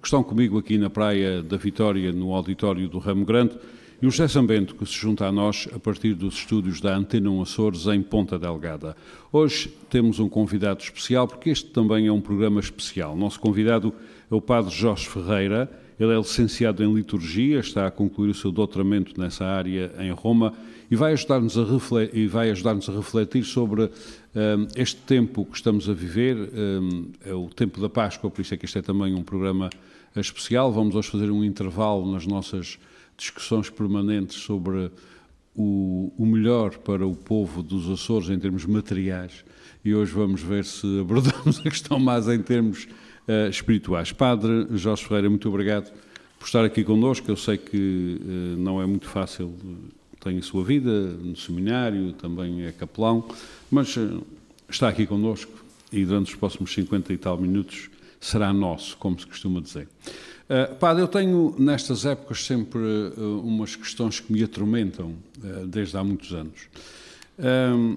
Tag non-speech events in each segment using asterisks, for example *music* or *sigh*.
que estão comigo aqui na Praia da Vitória, no auditório do Ramo Grande, e o José Sambento, que se junta a nós a partir dos estúdios da Antena 1 Açores, em Ponta Delgada. Hoje temos um convidado especial, porque este também é um programa especial. Nosso convidado é o Padre Jorge Ferreira, ele é licenciado em Liturgia, está a concluir o seu doutoramento nessa área em Roma e vai ajudar-nos a, refletir, ajudar a refletir sobre este tempo que estamos a viver, é o tempo da Páscoa, por isso é que este é também um programa especial. Vamos hoje fazer um intervalo nas nossas discussões permanentes sobre o, o, melhor para o povo dos Açores em termos materiais e hoje vamos ver se abordamos *laughs* a questão mais em termos uh, espirituais. Padre Jorge Ferreira, muito obrigado por estar aqui connosco. Eu sei que uh, não é muito fácil, tem a sua vida no seminário, também é capelão, mas uh, está aqui connosco e durante os próximos 50 e tal minutos será nosso, como se costuma dizer. Uh, padre, eu tenho nestas épocas sempre uh, umas questões que me atormentam uh, desde há muitos anos. Uh,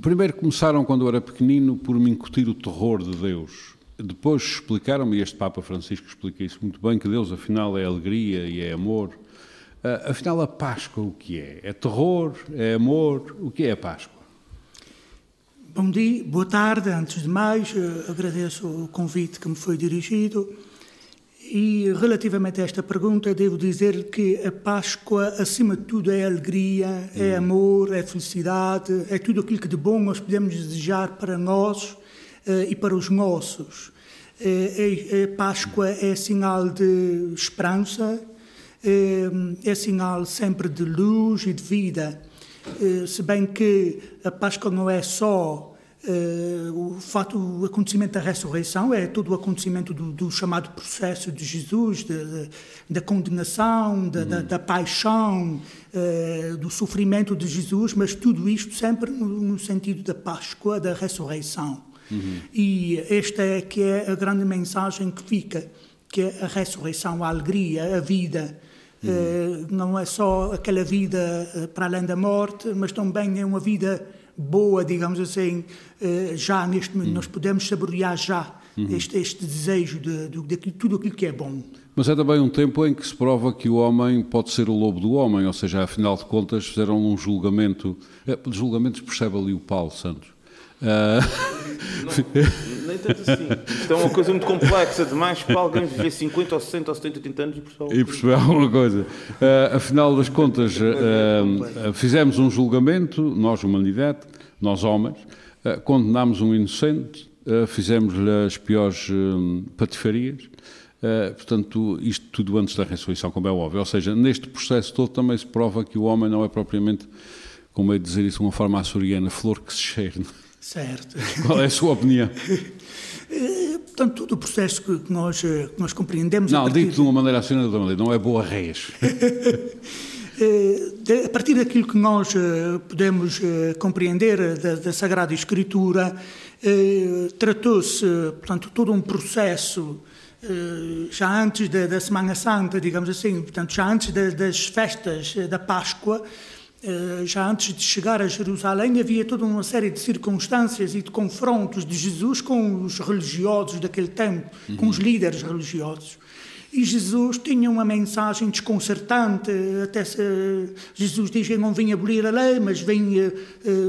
primeiro começaram, quando eu era pequenino, por me incutir o terror de Deus. Depois explicaram-me, e este Papa Francisco explica isso muito bem, que Deus afinal é alegria e é amor. Afinal, a Páscoa o que é? É terror? É amor? O que é a Páscoa? Bom dia, boa tarde. Antes de mais, eh, agradeço o convite que me foi dirigido. E relativamente a esta pergunta, devo dizer que a Páscoa, acima de tudo, é alegria, é hum. amor, é felicidade, é tudo aquilo que de bom nós podemos desejar para nós uh, e para os nossos. Uh, a Páscoa é sinal de esperança, uh, é sinal sempre de luz e de vida. Eh, se bem que a Páscoa não é só Uh, o fato, o acontecimento da ressurreição é todo o acontecimento do, do chamado processo de Jesus, de, de, da condenação, de, uhum. da, da, paixão, uh, do sofrimento de Jesus, mas tudo isto sempre no, no sentido da Páscoa, da ressurreição. Uhum. E esta é que é a grande mensagem que fica, que é a ressurreição, a alegria, a vida. Uhum. não é só aquela vida eh, para além da morte, mas também é uma vida boa, digamos assim, eh, já neste momento. Uhum. Nós podemos saborear já uhum. este, este, desejo de, de, de, tudo aquilo que é bom. Mas é também um tempo em que se prova que o homem pode ser o lobo do homem, ou seja, afinal de contas fizeram um julgamento, é, julgamentos percebe ali o Paulo Santos, Uh... Não, nem tanto assim. Isto é uma coisa muito complexa demais para alguém viver 50 ou 60 ou 70, 80 anos e perceber, e perceber alguma coisa. Uh, afinal das contas, uh, fizemos um julgamento, nós, humanidade, nós homens, condenámos um inocente, fizemos-lhe as piores patifarias. Uh, portanto, isto tudo antes da ressurreição, como é óbvio. Ou seja, neste processo todo também se prova que o homem não é propriamente, como é dizer isso de uma forma açoriana, flor que se cheire. Certo. *laughs* Qual é a sua opinião? *laughs* Eh, portanto, todo o processo que nós, eh, que nós compreendemos... Não, partir... dito de uma maneira assim, não é boa reis. *laughs* Eh, a partir daquilo que nós podemos compreender da, da Sagrada Escritura, tratou-se, portanto, todo um processo já antes da, da, Semana Santa, digamos assim, portanto, já antes das festas da Páscoa, já antes de chegar a Jerusalém, havia toda uma série de circunstâncias e de confrontos de Jesus com os religiosos daquele tempo, uhum. com os líderes religiosos. E Jesus tinha uma mensagem desconcertante, até se, Jesus diz que não vem abolir a lei, mas vem, eh,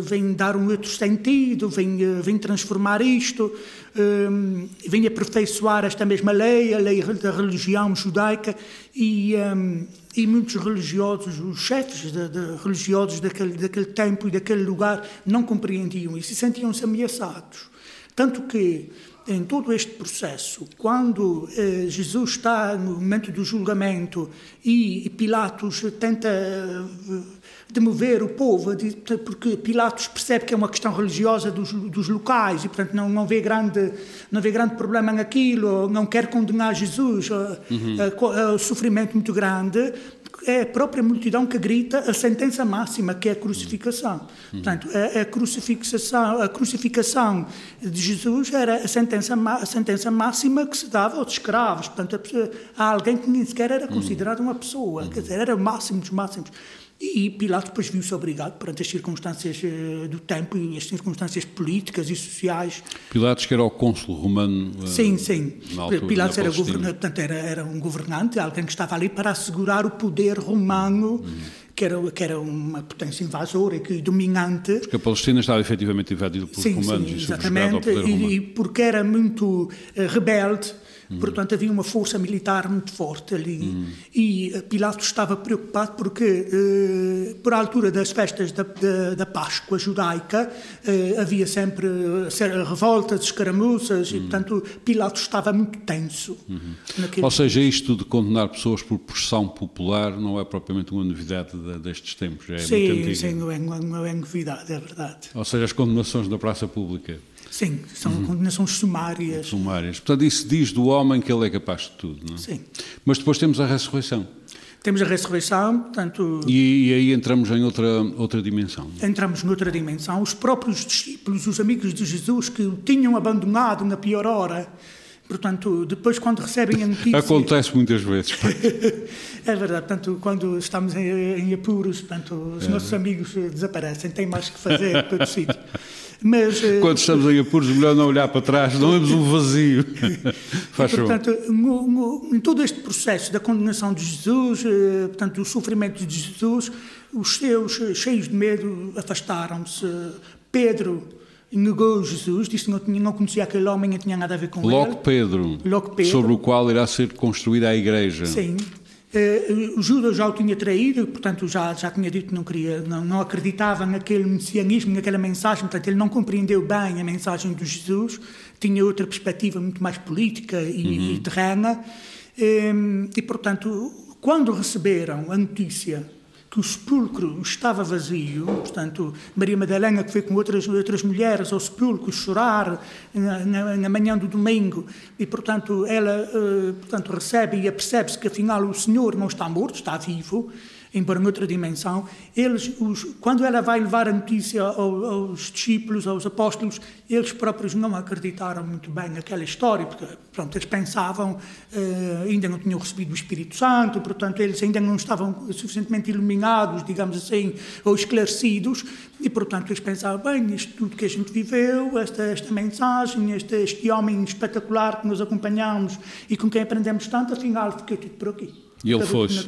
vem dar um outro sentido, vem, vem transformar isto, eh, vem aperfeiçoar esta mesma lei, a lei da religião judaica, e e muitos religiosos, os chefes de, de, religiosos daquele, daquele tempo e daquele lugar, não compreendiam isso e sentiam-se ameaçados. Tanto que, em todo este processo, quando eh, Jesus está no momento do julgamento e, e Pilatos tenta eh, de mover o povo, de, porque Pilatos percebe que é uma questão religiosa dos, dos locais e, portanto, não, não, vê grande, não vê grande problema naquilo, não quer condenar Jesus uhum. a, a, a, sofrimento muito grande, é a própria multidão que grita a sentença máxima, que é a crucificação. Uhum. Portanto, a, a, crucificação, a crucificação de Jesus era a sentença, a sentença máxima que se dava aos escravos. Portanto, a, há alguém que nem sequer era considerado uma pessoa, quer dizer, era o máximo dos máximos. E Pilatos depois viu-se obrigado, perante as circunstâncias eh, do tempo e as circunstâncias políticas e sociais. Pilatos, que era o cônsul romano. Eh, sim, sim. Pilatos era, governante, portanto, era, era um governante, alguém que estava ali para assegurar o poder romano. Uhum. Que era, que era, uma potência invasora e dominante. Porque a Palestina estava efetivamente invadida pelos sim, romanos sim, exatamente, e, e, porque era muito uh, rebelde, Uhum. Portanto, havia uma força militar muito forte ali. Uhum. E eh, Pilatos estava preocupado porque, eh, por altura das festas da, da, da Páscoa judaica, eh, havia sempre eh, revoltas, escaramuças, e, portanto, Pilatos estava muito tenso. Ou seja, isto de condenar pessoas por pressão popular não é propriamente uma novidade destes tempos, é sim. Sim, não é, não é novidade, é verdade. Ou seja, as condenações na praça pública. Sim, são uhum. condenações sumárias. Sumárias. Portanto, isso diz do homem que ele é capaz de tudo, não é? Sim. Mas depois temos a ressurreição. Temos a ressurreição, portanto... E, e, aí entramos em outra, outra dimensão. Entramos noutra dimensão. Os próprios discípulos, os amigos de Jesus, que o tinham abandonado na pior hora, portanto, depois quando recebem a notícia... Acontece muitas vezes. *laughs* é verdade, portanto, quando estamos em, em apuros, portanto, os é. nossos amigos desaparecem, têm mais que fazer em todo sítio. Mas, eh, Quando estamos em apuros, melhor não olhar para trás, não vemos um vazio. Faz *laughs* e, portanto, no, no, em todo este processo da condenação de Jesus, eh, portanto, o sofrimento de Jesus, os seus, eh, cheios de medo, afastaram-se. Pedro negou Jesus, disse que não, tinha, não conhecia aquele homem, não tinha nada a ver com Logo ele. Pedro, Logo Pedro, sobre o qual irá ser construída a igreja. Sim, Uh, Judas já o tinha traído, portanto já, já tinha dito que não, queria, não, não acreditava naquele messianismo, naquela mensagem, portanto ele não compreendeu bem a mensagem de Jesus, tinha outra perspectiva muito mais política e, uhum. e terrena. Um, e portanto, quando receberam a notícia que o sepulcro estava vazio, portanto, Maria Madalena que foi com outras, outras mulheres ao sepulcro chorar na, na, na manhã do domingo, e portanto ela uh, portanto, recebe e apercebe-se que afinal o Senhor não está morto, está vivo, embora em outra dimensão, eles, os, quando ela vai levar a notícia aos, aos discípulos, aos apóstolos, eles próprios não acreditaram muito bem naquela história, porque pronto, eles pensavam, uh, ainda não tinham recebido o Espírito Santo, portanto, eles ainda não estavam suficientemente iluminados, digamos assim, ou esclarecidos, e portanto eles pensavam, bem, isto tudo que a gente viveu, esta, esta mensagem, este, este homem espetacular que nos acompanhamos e com quem aprendemos tanto, afinal, ficou tudo por aqui. E ele fosse.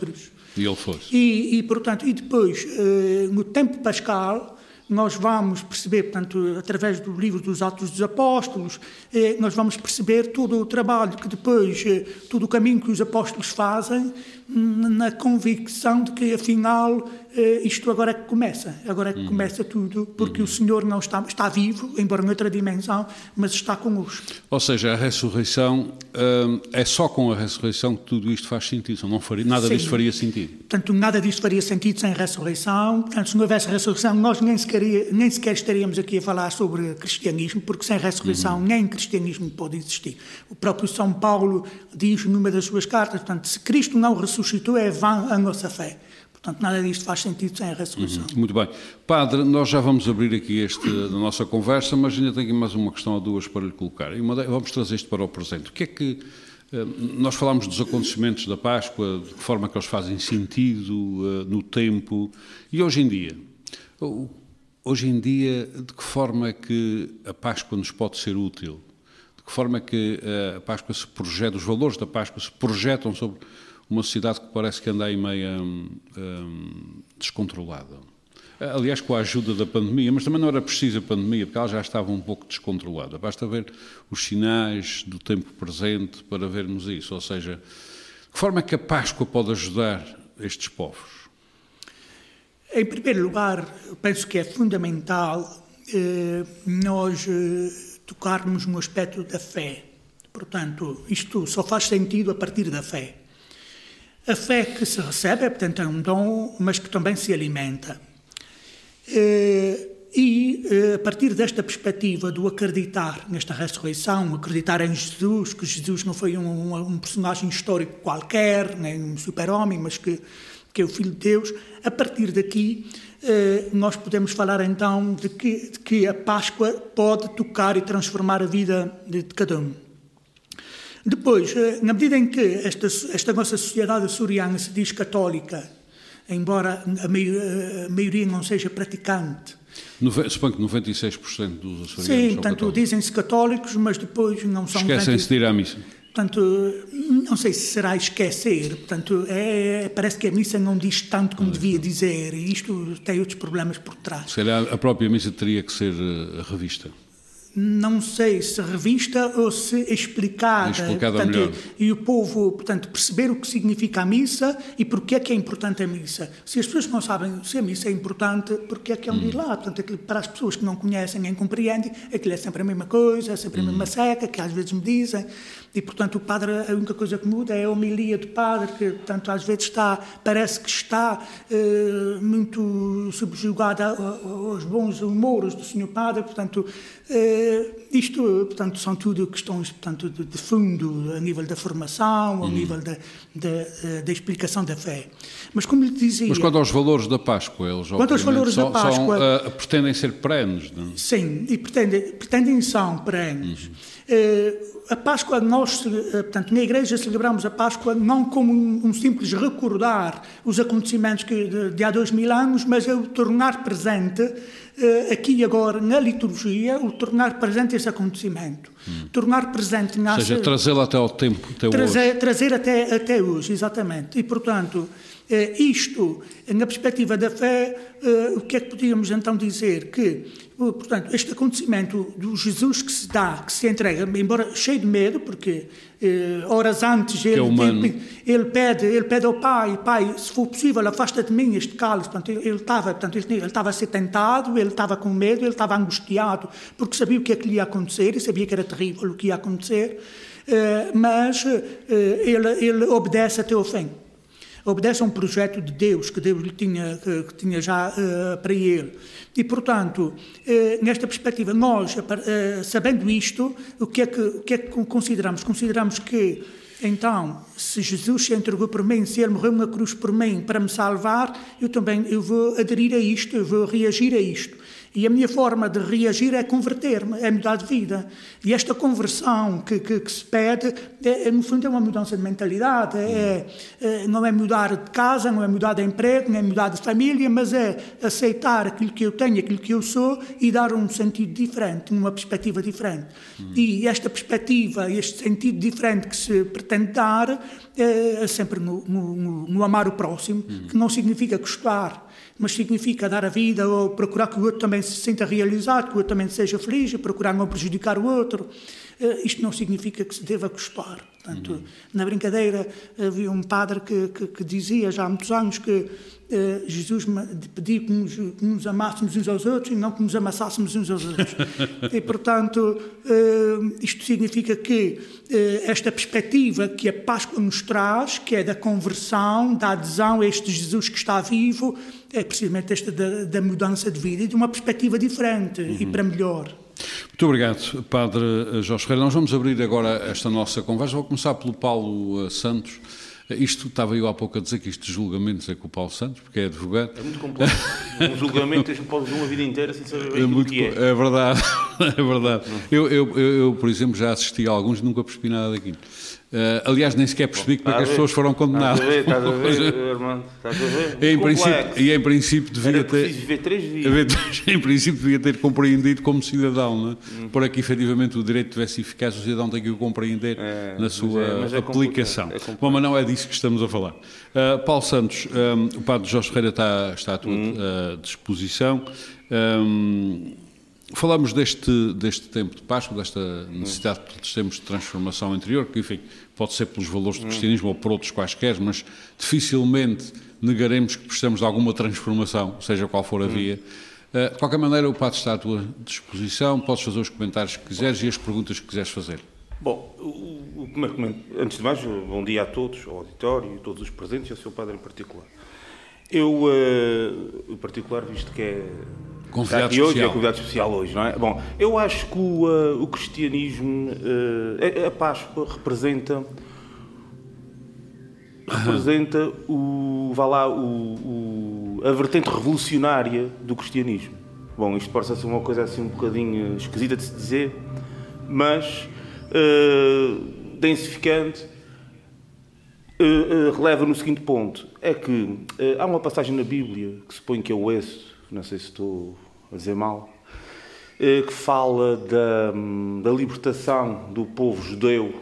E ele fosse. E, e, portanto, e depois, uh, no tempo pascal, nós vamos perceber, portanto, através do livro dos Atos dos Apóstolos, eh, nós vamos perceber todo o trabalho que depois, eh, todo o caminho que os apóstolos fazem, na convicção de que, afinal, eh, isto agora é que começa, agora é que uhum. começa tudo, porque uhum. o Senhor não está, está vivo, embora em outra dimensão, mas está connosco. Ou seja, a ressurreição, hum, é só com a ressurreição que tudo isto faz sentido, não faria, nada Sim. disto faria sentido. Portanto, nada disto faria sentido sem ressurreição, portanto, se não houvesse ressurreição, nós nem sequer, nem sequer estaríamos aqui a falar sobre cristianismo, porque sem ressurreição uhum. nem cristianismo pode existir. O próprio São Paulo diz numa das suas cartas, portanto, se Cristo não ressuscitou, é vã a nossa fé. Portanto, nada disto faz sentido sem a ressurreição. Uhum, muito bem. Padre, nós já vamos abrir aqui este, a nossa conversa, mas ainda tenho mais uma questão ou duas para lhe colocar. Uma, vamos trazer isto para o presente. O que é que. Eh, nós falámos dos acontecimentos da Páscoa, de que forma que eles fazem sentido uh, no tempo. E hoje em dia? Hoje em dia, de que forma é que a Páscoa nos pode ser útil? De que forma é que eh, a Páscoa se projeta, os valores da Páscoa se projetam sobre uma sociedade que parece que anda aí meio hum, hum, descontrolada. Aliás, com a ajuda da pandemia, mas também não era preciso a pandemia, porque ela já estava um pouco descontrolada. Basta ver os sinais do tempo presente para vermos isso. Ou seja, de que forma é que a Páscoa pode ajudar estes povos? Em primeiro lugar, penso que é fundamental eh, nós eh, tocarmos no aspecto da fé. Portanto, isto só faz sentido a partir da fé. A fé que se recebe, portanto, é um dom, mas que também se alimenta. E a partir desta perspectiva do acreditar nesta ressurreição, acreditar em Jesus, que Jesus não foi um, um personagem histórico qualquer, nem um super-homem, mas que, que é o Filho de Deus, a partir daqui nós podemos falar então de que, de que a Páscoa pode tocar e transformar a vida de cada um. Depois, na medida em que esta, esta nossa sociedade açoriana se diz católica, embora a, maioria, a maioria não seja praticante, Suponho que 96% dos açorianos Sim, portanto, dizem-se católicos, mas depois não são... Esquecem-se de ir à missa. Portanto, não sei se será esquecer, portanto, é, parece que a missa não diz tanto como devia dizer, e isto tem outros problemas por trás. Se calhar a própria missa teria que ser eh, revista não sei se revista ou se explicada. Explicada portanto, melhor. E o povo, portanto, perceber o que significa a missa e porque é que é importante a missa. Se as pessoas não sabem se a missa é importante, porque é que é um hum. ir lá? Portanto, para as pessoas que não conhecem nem compreendem, aquilo é sempre a mesma coisa, é sempre a mesma hum. seca, que às vezes me dizem. E, portanto, o padre, a única coisa que muda é a homilia do padre, que, portanto, às vezes está, parece que está eh, muito subjugada aos bons humores do senhor padre, portanto, eh, isto, portanto, são tudo questões, portanto, de, de fundo, a nível da formação, ao hum. nível da, da, eh, da, explicação da fé. Mas, como lhe dizia... Mas quanto aos valores da Páscoa, eles, quanto aos valores são, da Páscoa... São, uh, pretendem ser perenes, não é? Sim, e pretendem, pretendem são perenes. Uhum. Uh, a Páscoa, nós, eh, portanto, na Igreja celebramos a Páscoa não como um, simples recordar os acontecimentos que, de, de, há dois mil anos, mas é o tornar presente, uh, aqui e agora, na liturgia, o tornar presente esse acontecimento. Hum. Tornar presente... Ou seja, trazê-lo até ao tempo, até trazer, hoje. Trazer até, até hoje, exatamente. E, portanto, isto, na perspectiva da fé, o que é que podíamos então dizer? Que Portanto, este acontecimento do Jesus que se dá, que se entrega, embora cheio de medo, porque eh, horas antes ele, é ele, pede, ele pede ao Pai, Pai, se for possível, afasta de mim este cálice. Portanto, ele, ele estava, portanto, ele, ele estava a ser tentado, ele estava com medo, ele estava angustiado, porque sabia o que é que lhe ia acontecer e sabia que era terrível o que ia acontecer, eh, mas eh, ele, ele obedece até o fim obedece a um projeto de Deus que Deus lhe tinha, que, que tinha já uh, para ele. E, portanto, uh, nesta perspectiva, nós, uh, sabendo isto, o que, é que, o que é que consideramos? Consideramos que, então, se Jesus se entregou por mim, se Ele morreu na cruz por mim para me salvar, eu também eu vou aderir a isto, eu vou reagir a isto. E a minha forma de reagir é converter-me, é mudar de vida. E esta conversão que, que, que se pede, é, é, no fundo, é uma mudança de mentalidade. É, é, não é mudar de casa, não é mudar de emprego, não é mudar de família, mas é aceitar aquilo que eu tenho, aquilo que eu sou e dar um sentido diferente, uma perspectiva diferente. Hum. E esta perspectiva, este sentido diferente que se pretende dar, é, é sempre no, no, no amar o próximo, hum. que não significa gostar mas significa dar a vida ou procurar que o outro também se sinta realizado, que o outro também seja feliz, e procurar não prejudicar o outro. Uh, isto não significa que se deva gostar. Portanto, uhum. na brincadeira havia um padre que, que, que, dizia já há muitos anos que uh, Jesus pediu que nos, que nos, amássemos uns aos outros e não que nos amassássemos uns aos outros. *laughs* e, portanto, uh, isto significa que esta perspectiva que a Páscoa nos traz, que é da conversão, da adesão a este Jesus que está vivo, é precisamente esta da, da mudança de vida e de uma perspectiva diferente uhum. e para melhor. Muito obrigado, Padre Jorge Ferreira. Nós vamos abrir agora esta nossa conversa. Vou começar pelo Paulo eh, Santos. Isto estava eu há pouco a dizer que isto de julgamentos é com o Paulo Santos, porque é advogado. É muito complexo. *laughs* um julgamento tens pode uma vida inteira sem saber é muito, que é. É verdade, *laughs* é verdade. Eu, eu, eu, eu, por exemplo, já assisti a alguns e nunca percebi nada daquilo. Uh, aliás, nem sequer percebi como é que as pessoas foram condenadas. Estás a ver, estás a ver, *laughs* irmão, estás a ver? Em princípio, e em princípio devia ter. ver três vias. *laughs* Em princípio, devia ter compreendido como cidadão, não é? Hum. para que efetivamente o direito tivesse eficácia, o cidadão tem que o compreender é, na sua mas é, mas é aplicação. É Bom, mas não é disso que estamos a falar. Uh, Paulo Santos, um, o padre Jorge Ferreira está, está à tua hum. uh, disposição. Um, Falamos deste, deste tempo de Páscoa, desta necessidade de termos de transformação interior, que, enfim, pode ser pelos valores do cristianismo ou por outros quaisquer, mas dificilmente negaremos que precisamos de alguma transformação, seja qual for a via. Uh, de qualquer maneira, o Padre está à tua disposição, podes fazer os comentários que quiseres e as perguntas que quiseres fazer. Bom, o, antes de mais, bom dia a todos, ao auditório, a todos os presentes e ao seu Padre em particular. Eu, uh, em particular, visto que é convidado aqui hoje, é convidado especial hoje, não é? Bom, eu acho que o, uh, o cristianismo, uh, a, a Páscoa representa representa o, vá lá, o, o, a vertente revolucionária do cristianismo. Bom, isto pode ser uma coisa assim um bocadinho esquisita de se dizer, mas uh, densificante uh, uh, releva no seguinte ponto: é que há uma passagem na Bíblia que supõe que é o Êxodo, não sei se estou a dizer mal, que fala da, da libertação do povo judeu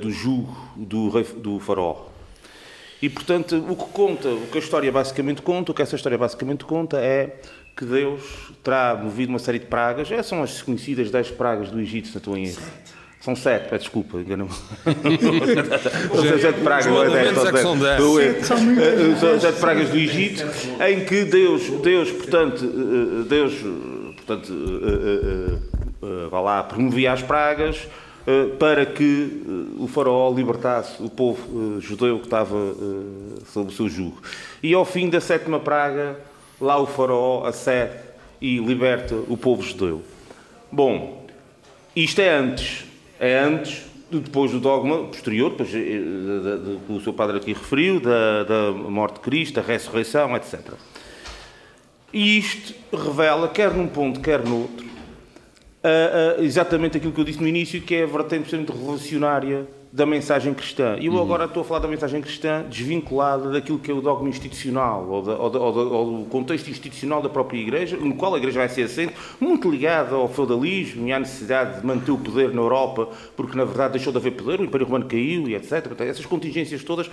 do jugo do, rei, do faraó. E, portanto, o que conta, o que a história basicamente conta, o que essa história basicamente conta é que Deus terá movido uma série de pragas. Essas são as conhecidas 10 pragas do Egito, se não estou em erro. São sete, peço desculpa, engano-me. *laughs* São sete pragas, não é dez. São dez. São sete pragas do Egito, em que Deus, Deus portanto, Deus, portanto, vá lá, promovia as pragas, para que o faraó libertasse o povo judeu que estava sob o seu jugo. E ao fim da sétima praga, lá o faraó acede e liberta o povo judeu. Bom, isto é antes, é antes, depois do dogma posterior, depois, que o seu padre aqui referiu, da, da morte de Cristo, da ressurreição, etc. E isto revela, quer num ponto, quer no outro, exatamente aquilo que eu disse no início, que é a vertente revolucionária da mensagem cristã. E eu uhum. agora estou a falar da mensagem cristã desvinculada daquilo que é o dogma institucional, ou, da, ou, da, ou, da, ou, do contexto institucional da própria Igreja, no qual a Igreja vai ser assente, muito ligada ao feudalismo e à necessidade de manter o poder na Europa, porque na verdade deixou de haver poder, o Império Romano caiu e etc. Essas contingências todas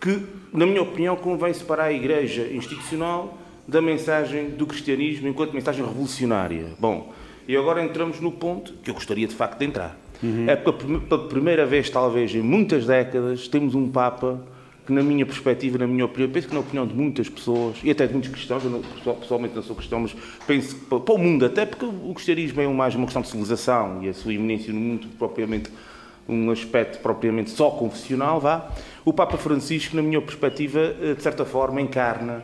que, na minha opinião, convém separar a Igreja institucional da mensagem do cristianismo enquanto mensagem revolucionária. Bom, e agora entramos no ponto que eu gostaria de facto de entrar. Uhum. É pela primeira vez, talvez em muitas décadas, temos um Papa que, na minha perspectiva, na minha opinião, penso que na opinião de muitas pessoas, e até de muitos cristãos, eu não, pessoalmente não sou cristão, mas penso que para o mundo, até porque o cristianismo é mais uma questão de civilização e a sua iminência no mundo, propriamente um aspecto propriamente só confessional, vá. O Papa Francisco, na minha perspectiva, de certa forma, encarna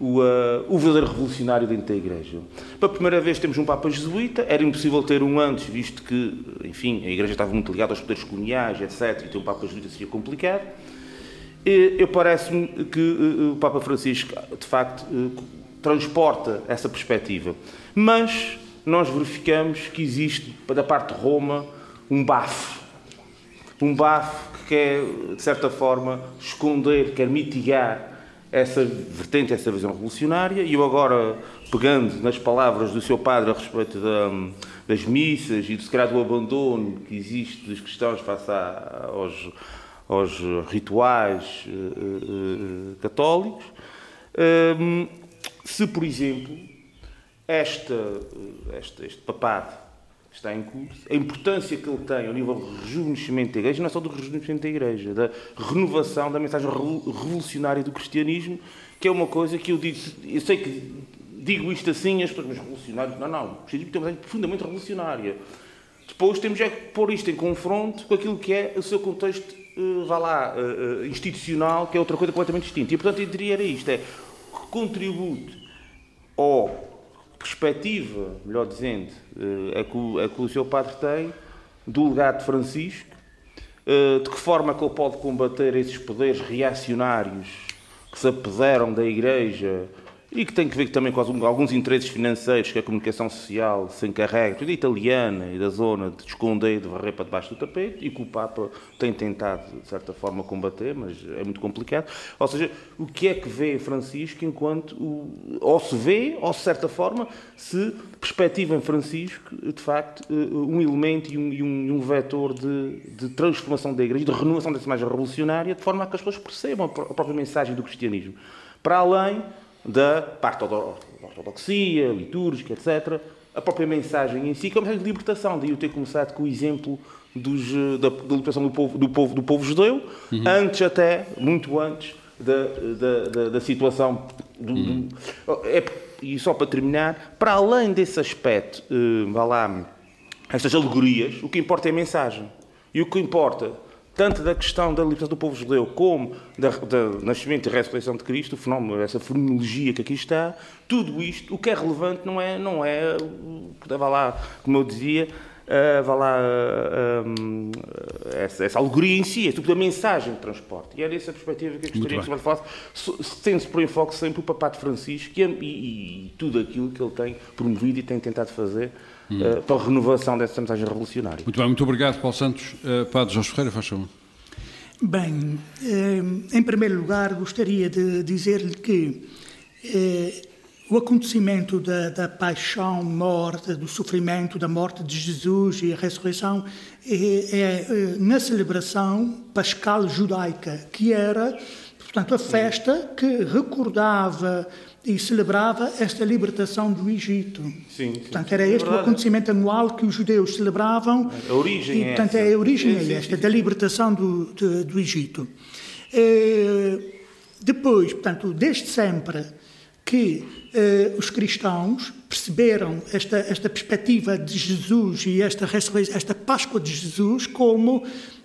o, uh, o verdadeiro revolucionário dentro da Igreja. Pela primeira vez temos um Papa jesuíta, era impossível ter um antes, visto que, enfim, a Igreja estava muito ligada aos poderes coloniais, etc., e ter um Papa jesuíta seria complicado. E, eu parece-me que uh, o Papa Francisco, de facto, uh, transporta essa perspectiva. Mas nós verificamos que existe, da parte de Roma, um bafo. Um bafo que quer, de certa forma, esconder, quer mitigar essa vertente, essa visão revolucionária, e eu agora, pegando nas palavras do seu padre a respeito da, das missas e, do abandono que existe dos cristãos face a, aos, aos rituais uh, uh, católicos, um, se, por exemplo, esta, esta, este papado está em curso, a importância que ele tem ao nível do rejuvenescimento da Igreja, não é só do rejuvenescimento da Igreja, da renovação da mensagem revolucionária do cristianismo, que é uma coisa que eu digo, eu sei que digo isto assim, as pessoas, mas revolucionário, não, não, o cristianismo tem uma mensagem profundamente revolucionária. Depois temos é que pôr isto em confronto com aquilo que é o seu contexto, uh, vá lá, uh, institucional, que é outra coisa completamente distinta. E, portanto, eu diria era isto, é que contribute ao perspectiva, melhor dizendo, é que, o, é que o seu padre tem do legado de Francisco, de que forma que ele pode combater esses poderes reacionários que se apoderam da Igreja e que tem que ver também com alguns interesses financeiros que a comunicação social se encarrega, tudo italiana e da zona, de esconder, de varrer para debaixo do tapete, e que o Papa tem tentado, de certa forma, combater, mas é muito complicado. Ou seja, o que é que vê Francisco enquanto, o, ou se vê, ou de certa forma, se perspectiva em Francisco, de facto, um elemento e um, e um vetor de, de, transformação da Igreja, de renovação dessa imagem revolucionária, de forma a que as pessoas percebam a própria mensagem do cristianismo. Para além da parte da ortodoxia, litúrgica, etc., a própria mensagem em si, que é uma mensagem de libertação. Daí eu ter começado com o exemplo dos, da, da, libertação do povo, do povo, do povo judeu, uhum. antes até, muito antes, da, da, da, situação. Do, uhum. do, é, e só para terminar, para além desse aspecto, uh, vá lá, estas alegorias, o que importa é a mensagem. E o que importa tanto da questão da libertação do povo judeu como da, da nascimento e ressurreição de Cristo, o fenómeno, essa fenomenologia que aqui está, tudo isto, o que é relevante não é, não é, vá lá, como eu dizia, uh, vá lá, uh, essa, essa, alegoria em si, é tudo a mensagem de transporte. E é nessa perspectiva que eu gostaria que se falasse, tendo-se por enfoque sempre o Papado Francisco e, e, e, tudo aquilo que ele tem promovido e tem tentado fazer hum. uh, para a renovação dessa mensagem revolucionária. Muito bem, muito obrigado, Paulo Santos. Uh, Padre Jorge Ferreira, faz favor. Bem, em primeiro lugar, gostaria de dizer-lhe que o acontecimento da, da, paixão, morte, do sofrimento, da morte de Jesus e a ressurreição é, é, é na celebração pascal judaica, que era, portanto, a festa que recordava e celebrava esta libertação do Egito. Sim, sim, portanto, era este é o acontecimento anual que os judeus celebravam. A origem e, portanto, é, é a origem sim, é esta, da libertação do, de, do Egito. E, depois, portanto, desde sempre que eh, os cristãos perceberam esta, esta perspectiva de Jesus e esta, esta Páscoa de Jesus como eh, eh,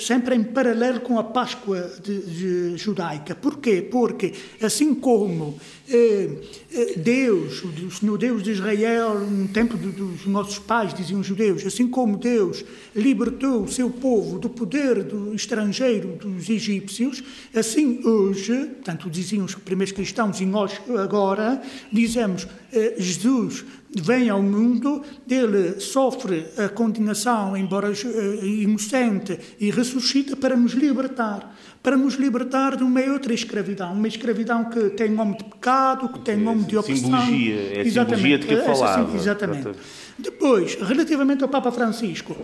sempre em paralelo com a Páscoa de, de judaica. Porquê? Porque, assim como eh, eh Deus, o Senhor Deus de Israel, no tempo dos nossos pais, diziam os judeus, assim como Deus libertou o seu povo do poder do estrangeiro dos egípcios, assim hoje, tanto diziam os primeiros cristãos e nós agora, dizemos, eh, Jesus vem ao mundo, ele sofre a condenação, embora uh, inocente, e ressuscita para nos libertar. Para nos libertar de uma outra escravidão. Uma escravidão que tem nome de pecado, que tem nome de opressão. Simbologia, é a simbologia de que eu falava. exatamente. Depois, relativamente ao Papa Francisco.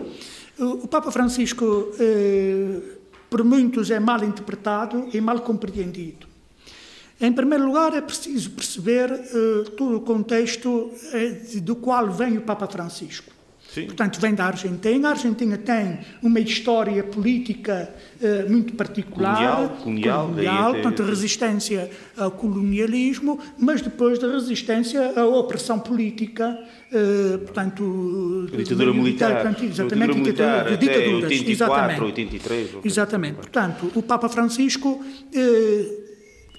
O Papa Francisco, eh, por muitos, é mal interpretado e mal compreendido. Em primeiro lugar, é preciso perceber uh, todo o contexto uh, do qual vem o Papa Francisco. Sim. Portanto, vem da Argentina. A Argentina tem uma história política uh, muito particular. Colonial, colonial, colonial portanto, resistência ao colonialismo, mas depois da resistência à opressão política, uh, portanto... A ditadura militar. Portanto, exatamente, a ditadura militar, ditaduras. 84, exatamente. 83. Exatamente. Portanto, o Papa Francisco... Uh,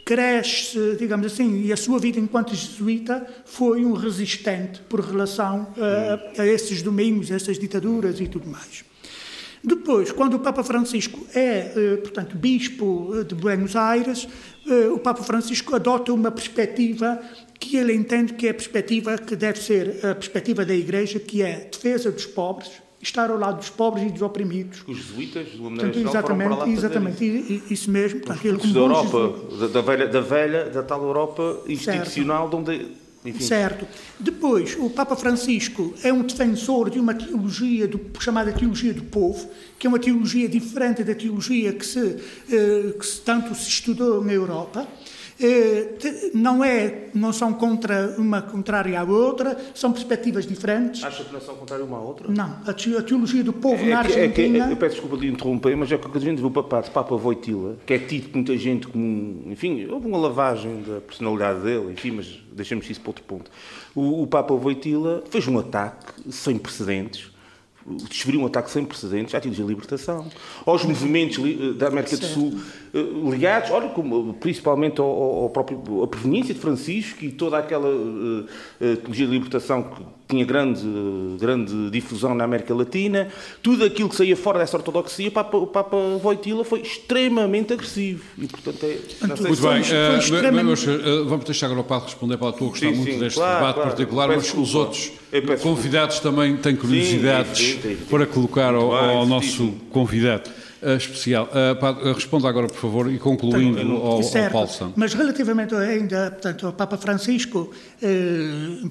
cresce, digamos assim, e a sua vida enquanto jesuíta foi um resistente por relação a, a esses domingos, a essas ditaduras e tudo mais. Depois, quando o Papa Francisco é, eh, portanto, bispo eh, de Buenos Aires, eh, o Papa Francisco adota uma perspectiva que ele entende que é a perspectiva que deve ser a perspectiva da Igreja, que é defesa dos pobres, estar ao lado dos pobres e dos oprimidos. Os jesuítas, de uma maneira portanto, geral, exatamente, foram exatamente, isso mesmo. Portanto, ele, da Europa, da, da, velha, da velha, da tal Europa institucional, certo. onde enfim. Certo. Depois, o Papa Francisco é um defensor de uma teologia do, chamada teologia do povo, que é uma teologia diferente da teologia que, se, eh, que se, tanto se estudou na Europa. Eh, não, é, não são contra uma contrária à outra, são perspectivas diferentes. Acha que não são contrárias uma à outra? Não. A, teologia do povo é, na Argentina... É que, eu peço desculpa de interromper, mas é que a gente viu o Papa, Papa Voitila, que é tido por muita gente como... Enfim, houve uma lavagem da personalidade dele, enfim, mas deixemos isso para outro ponto. O, o Papa Voitila fez um ataque sem precedentes desferiu um ataque sem precedentes à teologia da libertação, aos movimentos da América do Sul eh, ligados, olha, como, principalmente ao, ao próprio, à proveniência de Francisco e toda aquela uh, teologia da libertação que tinha grande, grande difusão na América Latina, tudo aquilo que saía fora dessa ortodoxia, o Papa, o Papa Voitila foi extremamente agressivo. E, portanto, é, Muito bem, uh, extremamente... uh, vamos deixar agora o Padre responder para a tua questão sim, muito sim, deste claro, debate claro, particular, mas desculpa. os outros convidados desculpa. também têm curiosidades sim, para colocar ao, ao nosso convidado. Uh, especial. Uh, responda agora, por favor, e concluindo Tenho, ao, certo, ao Paulo Santos. Mas relativamente ainda, portanto, ao Papa Francisco,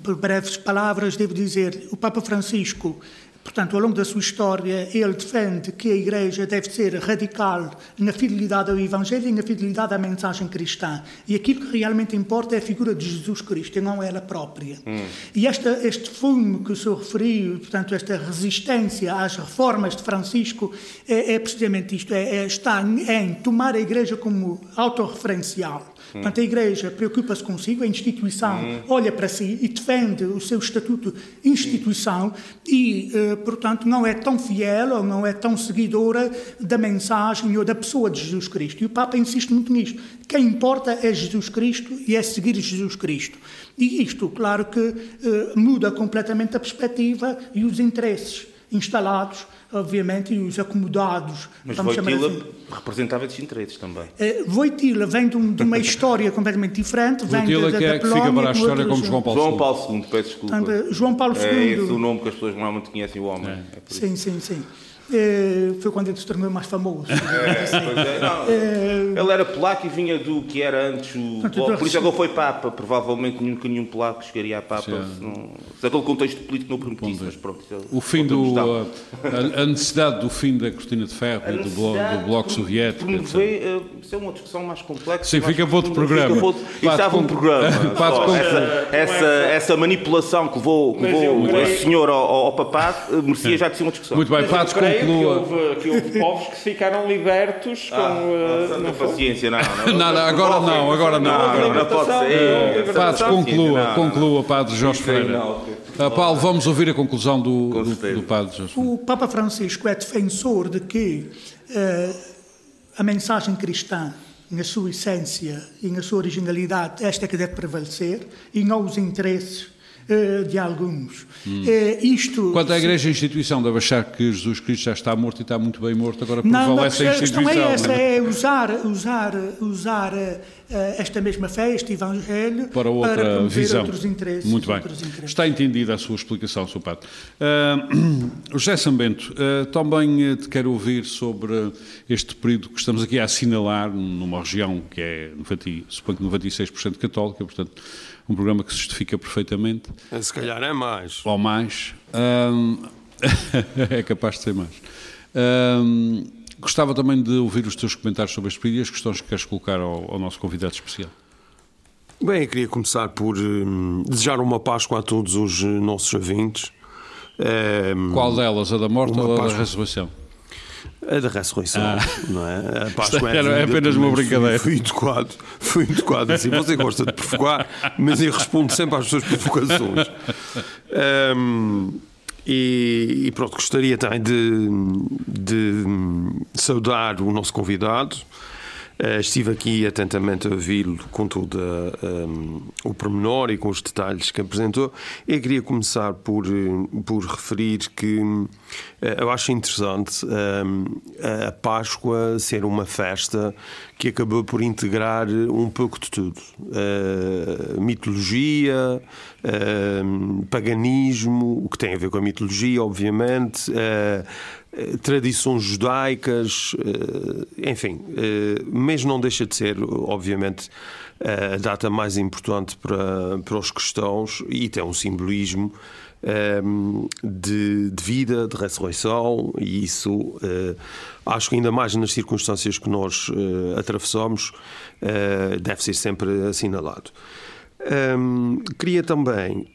por breves palavras, devo dizer, o Papa Francisco Portanto, ao longo da sua história, ele defende que a Igreja deve ser radical na fidelidade ao Evangelho e na fidelidade à mensagem cristã. E aquilo que realmente importa é a figura de Jesus Cristo, e não ela própria. Hum. E esta, este fumo que o senhor referiu, portanto, esta resistência às reformas de Francisco, é, é precisamente isto: é, é, está em tomar a Igreja como autorreferencial Portanto, a Igreja preocupa-se consigo, a instituição hum. olha para si e defende o seu estatuto instituição e, eh, portanto, não é tão fiel ou não é tão seguidora da mensagem ou da pessoa de Jesus Cristo. E o Papa insiste muito nisto. Quem importa é Jesus Cristo e é seguir Jesus Cristo. E isto, claro que eh, muda completamente a perspectiva e os interesses instalados obviamente, e os acomodados. Mas Voitila assim. representava esses interesses também. Uh, Voitila vem de, um, de, uma *laughs* história completamente diferente. Voitila que é que fica para a história como João Paulo II. João Paulo II, peço desculpa. Portanto, João Paulo II. É esse o nome que as pessoas normalmente conhecem o homem. É. É sim, sim, sim. É, foi quando ele se tornou mais famoso. É, assim. é, não, é, ele era polaco e vinha do que era antes o. Portanto, por isso é que ele foi Papa. Provavelmente nunca nenhum polaco chegaria a Papa. Se, não, se aquele contexto político não permitisse. Mas pronto, o fim do. A, a, necessidade do fim da cortina de ferro e do, blo, do Bloco Soviético. Promover, uh, isso é uma discussão mais complexa. Sim, fica para outro programa. Isso estava um programa. *laughs* essa, essa, essa manipulação que levou, que levou o senhor ao, ao papado merecia já de ser uma discussão. Muito bem, conclua. Que houve, que houve *laughs* povos que ficaram libertos com. Ah, uh, não paciência, não. Não, não, agora não, agora não. Agora não pode ser. Patos, conclua, conclua, Padre Jorge Freire. Uh, Paulo, vamos ouvir a conclusão do, do, do Padre Jorge O Papa Francisco é defensor de que uh, a mensagem cristã na sua essência e na sua originalidade, esta é que deve prevalecer, e não os interesses uh, de alguns. Hum. Uh, isto, Quanto à Igreja Instituição, deve achar que Jesus Cristo já está morto e está muito bem morto, agora prevalece não, a instituição. A questão é essa, é usar, usar, usar uh, esta mesma fé, este Evangelho, para, outra para visão. outros interesses. Muito bem. Interesses. Está entendida a sua explicação, Sr. Padre. Uh, *clears throat* José Sambento, uh, também te quero ouvir sobre este período que estamos aqui a assinalar numa região que é, suponho que 96% católica, portanto um programa que se justifica perfeitamente. Se calhar é mais. Ou mais. *laughs* é capaz de ser mais. gostava também de ouvir os teus comentários sobre este período e as questões que queres colocar ao, ao nosso convidado especial. Bem, eu queria começar por um, desejar uma Páscoa a todos os nossos ouvintes. Um, Qual delas? A da morte ou a da ressurreição? A da ressurreição, ah. não é? A Páscoa é, é apenas uma brincadeira. Fui, fui educado, fui educado assim. Você gosta de provocar, mas eu respondo sempre às suas provocações. Um, e, e, pronto, gostaria também de, de saudar o nosso convidado, estive aqui atentamente a ouvi-lo com todo um, o pormenor e com os detalhes que apresentou. Eu queria começar por, por referir que uh, eu acho interessante um, a Páscoa ser uma festa que acabou por integrar um pouco de tudo: uh, mitologia, paganismo, o que tem a ver com a mitologia, obviamente eh, tradições judaicas, eh, enfim, eh, mas não deixa de ser, obviamente, a data mais importante para, para os cristãos e tem um simbolismo de, de vida, de ressurreição, e isso acho que ainda mais nas circunstâncias que nós atravessamos deve ser sempre assinalado. queria também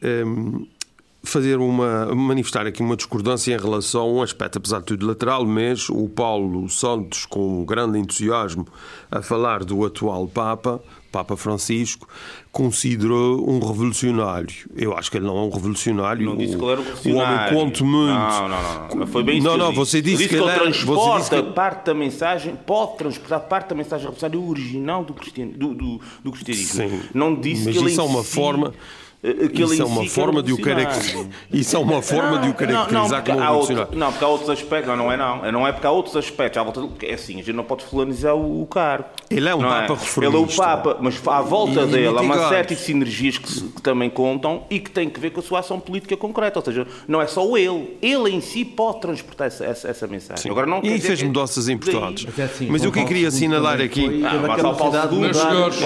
fazer uma manifestar aqui uma discordância em relação a um aspecto, apesar de tudo lateral, mas o Paulo Santos, com grande entusiasmo, a falar do atual Papa, Papa Francisco, considerou um revolucionário. Eu acho que ele não é um revolucionário. Não disse que ele era um revolucionário. O homem conta muito. Não, não, não. Foi bem Não, não, você disse, disse que, que ele, ele transporta que... parte da mensagem, pode transportar parte da mensagem revolucionária original do, cristian... do, do, do cristianismo. Sim. Não disse mas que ele isso é uma si... forma isso é uma forma de o caracterizar. Isso é uma forma não, de o caracterizar como revolucionário. Não, porque há outros aspectos. Não, não é não. Não é porque há outros aspectos. À volta do, é assim, a gente não pode fulanizar o, o cargo. Ele é um Papa é? reformista. Ele é o Papa, mas à volta e dele há uma série de sinergias que, se, que, também contam e que têm que ver com a sua ação política concreta. Ou seja, não é só ele. Ele em si pode transportar essa, essa, essa mensagem. Sim. Agora, não e fez mudanças importantes. Mas, é assim, mas o que eu queria assinalar aqui. Ah, Paulo II. Meus senhores,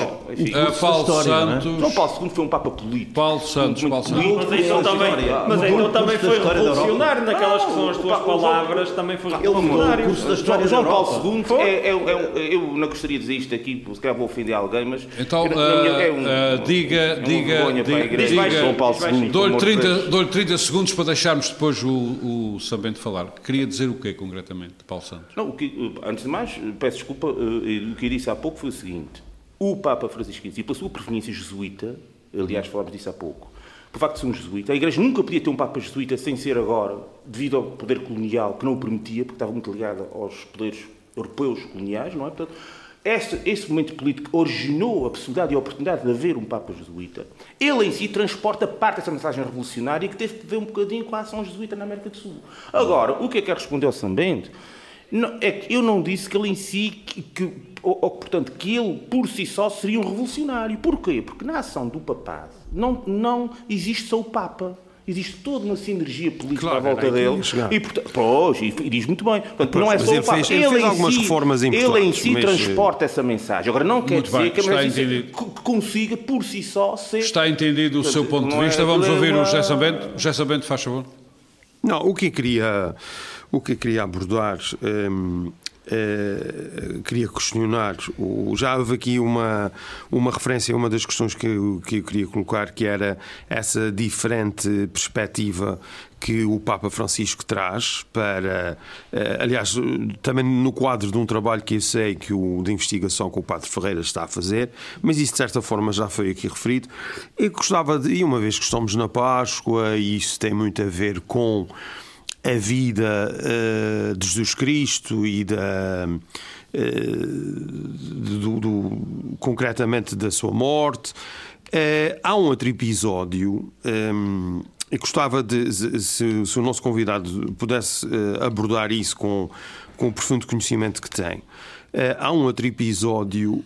Paulo Santos. João Paulo II foi um Papa político. Paulo Santos, Paulo mas então também, mas então também foi revolucionário naquelas que são as tuas palavras, também foi revolucionário. O curso da história João Paulo II, é, é, é, eu não gostaria de dizer isto aqui, se calhar vou ofender alguém, mas... Então, uh, uh, diga, diga, diga, dou-lhe 30, dou 30 segundos para deixarmos depois o, o Sambento falar. Queria dizer o quê, concretamente, Paulo Santos? Não, o que, antes de mais, peço desculpa, o que eu disse há pouco foi o seguinte, o Papa Francisco XVI, pela sua proveniência jesuíta, aliás, falámos disso há pouco, por facto de ser um jesuíta, a Igreja nunca podia ter um Papa jesuíta sem ser agora, devido ao poder colonial que não o permitia, porque estava muito ligado aos poderes europeus coloniais, não é? Portanto, esse, esse, momento político originou a possibilidade e a oportunidade de haver um Papa jesuíta. Ele em si transporta parte dessa mensagem revolucionária que teve que ver um bocadinho com a ação jesuíta na América do Sul. Agora, o que é que respondeu ao Sambente? é que eu não disse que ele em si, que, que ou, ou, portanto, que ele por si só seria um revolucionário. Porquê? Porque na ação do papado não, não existe só o Papa. Existe toda uma sinergia política claro, à volta dele. E, portanto, pois, e, e, diz muito bem. Portanto, pois, não é só ele o Papa. Fez, ele, ele fez algumas si, reformas importantes. Ele em si mas... transporta essa mensagem. Agora, não quer dizer que a mensagem consiga por si só ser. Está entendido o seu ponto de vista. É Vamos ouvir o José Bento. José Bento, faz favor. Não, o que eu queria, o que eu queria abordar. Hum, Uh, queria questionar. Já houve aqui uma, uma referência a uma das questões que eu, que eu queria colocar, que era essa diferente perspectiva que o Papa Francisco traz para, uh, aliás, também no quadro de um trabalho que eu sei que o de investigação que o Padre Ferreira está a fazer, mas isso de certa forma já foi aqui referido. Eu gostava de, e uma vez que estamos na Páscoa, e isso tem muito a ver com a vida uh, de Jesus Cristo e da. Uh, do, do, concretamente da sua morte. Uh, há um outro episódio. Um, eu gostava de, se, se, o nosso convidado pudesse abordar isso com, com o profundo conhecimento que tem. há um outro episódio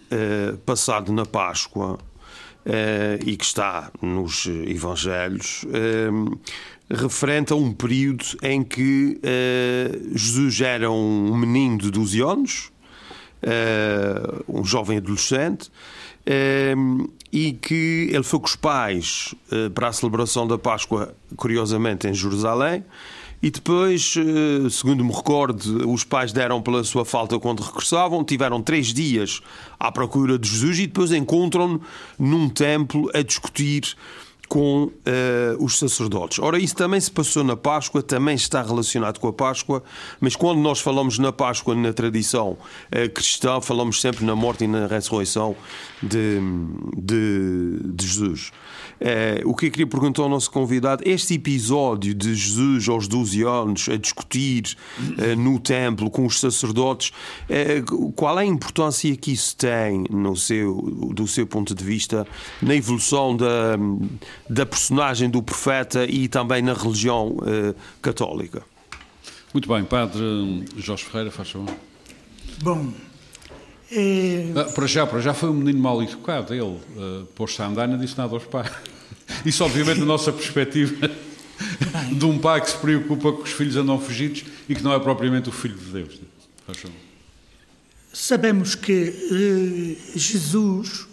passado na Páscoa e que está nos Evangelhos, referente a um período em que uh, Jesus era um menino de 12 anos, uh, um jovem adolescente, uh, e que ele foi com os pais para a celebração da Páscoa, curiosamente, em Jerusalém. E depois, segundo me recordo, os pais deram pela sua falta quando regressavam, tiveram três dias à procura de Jesus e depois encontram-no num templo a discutir com uh, os sacerdotes. Ora, isso também se passou na Páscoa, também está relacionado com a Páscoa, mas quando nós falamos na Páscoa, na tradição uh, cristã, falamos sempre na morte e na ressurreição de, de, de Jesus. Uh, o que eu queria perguntar ao nosso convidado, este episódio de Jesus aos 12 anos a discutir no templo com os sacerdotes, qual é a importância que isso tem no seu, do seu ponto de vista na evolução da da personagem do profeta e também na religião católica. Muito bem, Padre Jorge Ferreira, faz favor. Bom. É... Para já, para já foi um menino mal educado. Ele uh, pôs-se a andar e não disse nada aos pais. *laughs* Isso, obviamente, na nossa perspectiva *laughs* de um pai que se preocupa com os filhos andam fugidos e que não é propriamente o filho de Deus. Faz favor. Sabemos que uh, Jesus,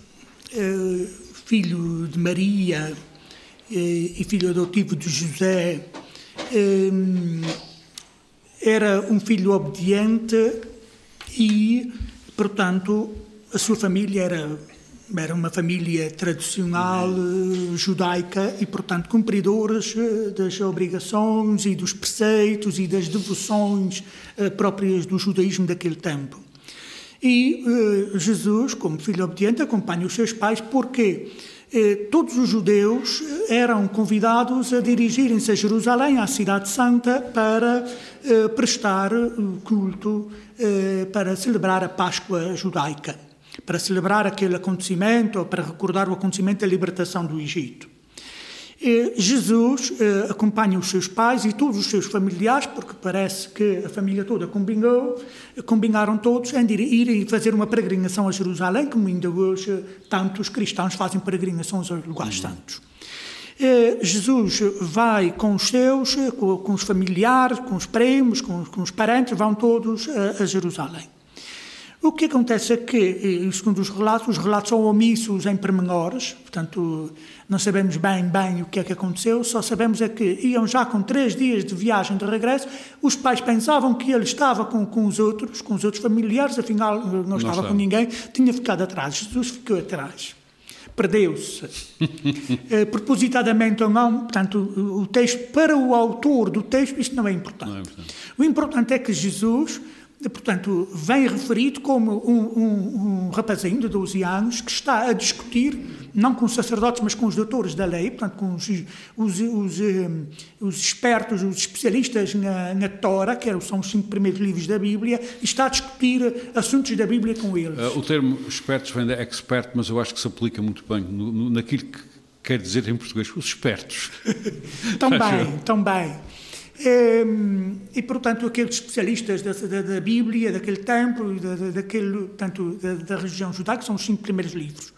uh, filho de Maria, e filho adotivo de José, era um filho obediente e, portanto, a sua família era, era uma família tradicional eh, judaica e, portanto, cumpridores eh, das obrigações e dos preceitos e das devoções eh, próprias do judaísmo daquele tempo. E Jesus, como filho obediente, acompanha os seus pais. Porque todos os judeus eram convidados a dirigirem-se a Jerusalém, à Cidade Santa, para eh, prestar culto, eh, para celebrar a Páscoa judaica, para celebrar aquele acontecimento, para recordar o acontecimento da libertação do Egito. Jesus eh, acompanha os seus pais e todos os seus familiares, porque parece que a família toda combinou, combinaram todos em ir fazer uma peregrinação a Jerusalém, como ainda hoje tantos cristãos fazem peregrinações aos lugares uhum. santos. Eh, Jesus vai com os seus, com, os familiares, com os primos, com, os parentes, vão todos a Jerusalém. O que acontece é que, segundo os relatos, os relatos são omissos em pormenores, portanto, não sabemos bem, bem o que é que aconteceu, só sabemos é que iam já com três dias de viagem de regresso, os pais pensavam que ele estava com, com os outros, com os outros familiares, afinal não, não estava com ninguém, tinha ficado atrás, Jesus ficou atrás. Perdeu-se. *laughs* eh, propositadamente ou não, portanto, o texto, para o autor do texto, isto não é importante. Não é importante. O importante é que Jesus portanto, vem referido como um, um, um, rapazinho de 12 anos que está a discutir, não com os sacerdotes, mas com os doutores da lei, portanto, com os, os, os, eh, os espertos, os especialistas na, na Tora, que são os cinco primeiros livros da Bíblia, e está a discutir assuntos da Bíblia com eles. Uh, o termo espertos vem de expert, mas eu acho que se aplica muito bem no, no, naquilo que quer dizer em português, os espertos. *laughs* também, *laughs* também. E, e, portanto, aqueles especialistas da, da, da Bíblia, daquele tempo, da, daquele, tanto da, da religião judaica, são os cinco primeiros livros.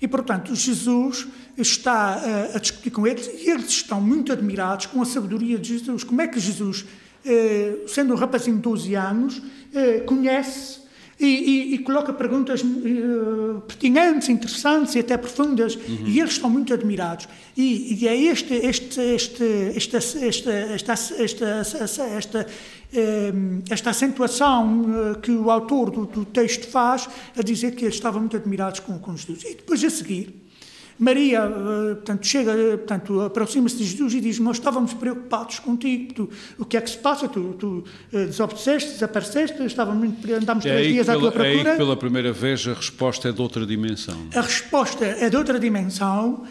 E, portanto, Jesus está a, a, discutir com eles e eles estão muito admirados com a sabedoria de Jesus. Como é que Jesus, eh, sendo um rapazinho de 12 anos, eh, conhece e, e, e coloca perguntas uh, pertinentes, interessantes e até profundas, uhum. e eles estão muito admirados. E, e é este, este, este, esta, esta, esta, esta, esta, esta acentuação que o autor do, do texto faz a dizer que eles estavam muito admirados com, com Jesus. E depois a seguir, Maria, eh, portanto, chega, eh, portanto, aproxima-se de Jesus e diz: Nós estávamos preocupados contigo. Tu, o que é que se passa? Tu, tu eh, desobedeceste, desapareceste, estávamos, andámos é três dias à tua procura. É aí que pela primeira vez a resposta é de outra dimensão. A resposta é de outra dimensão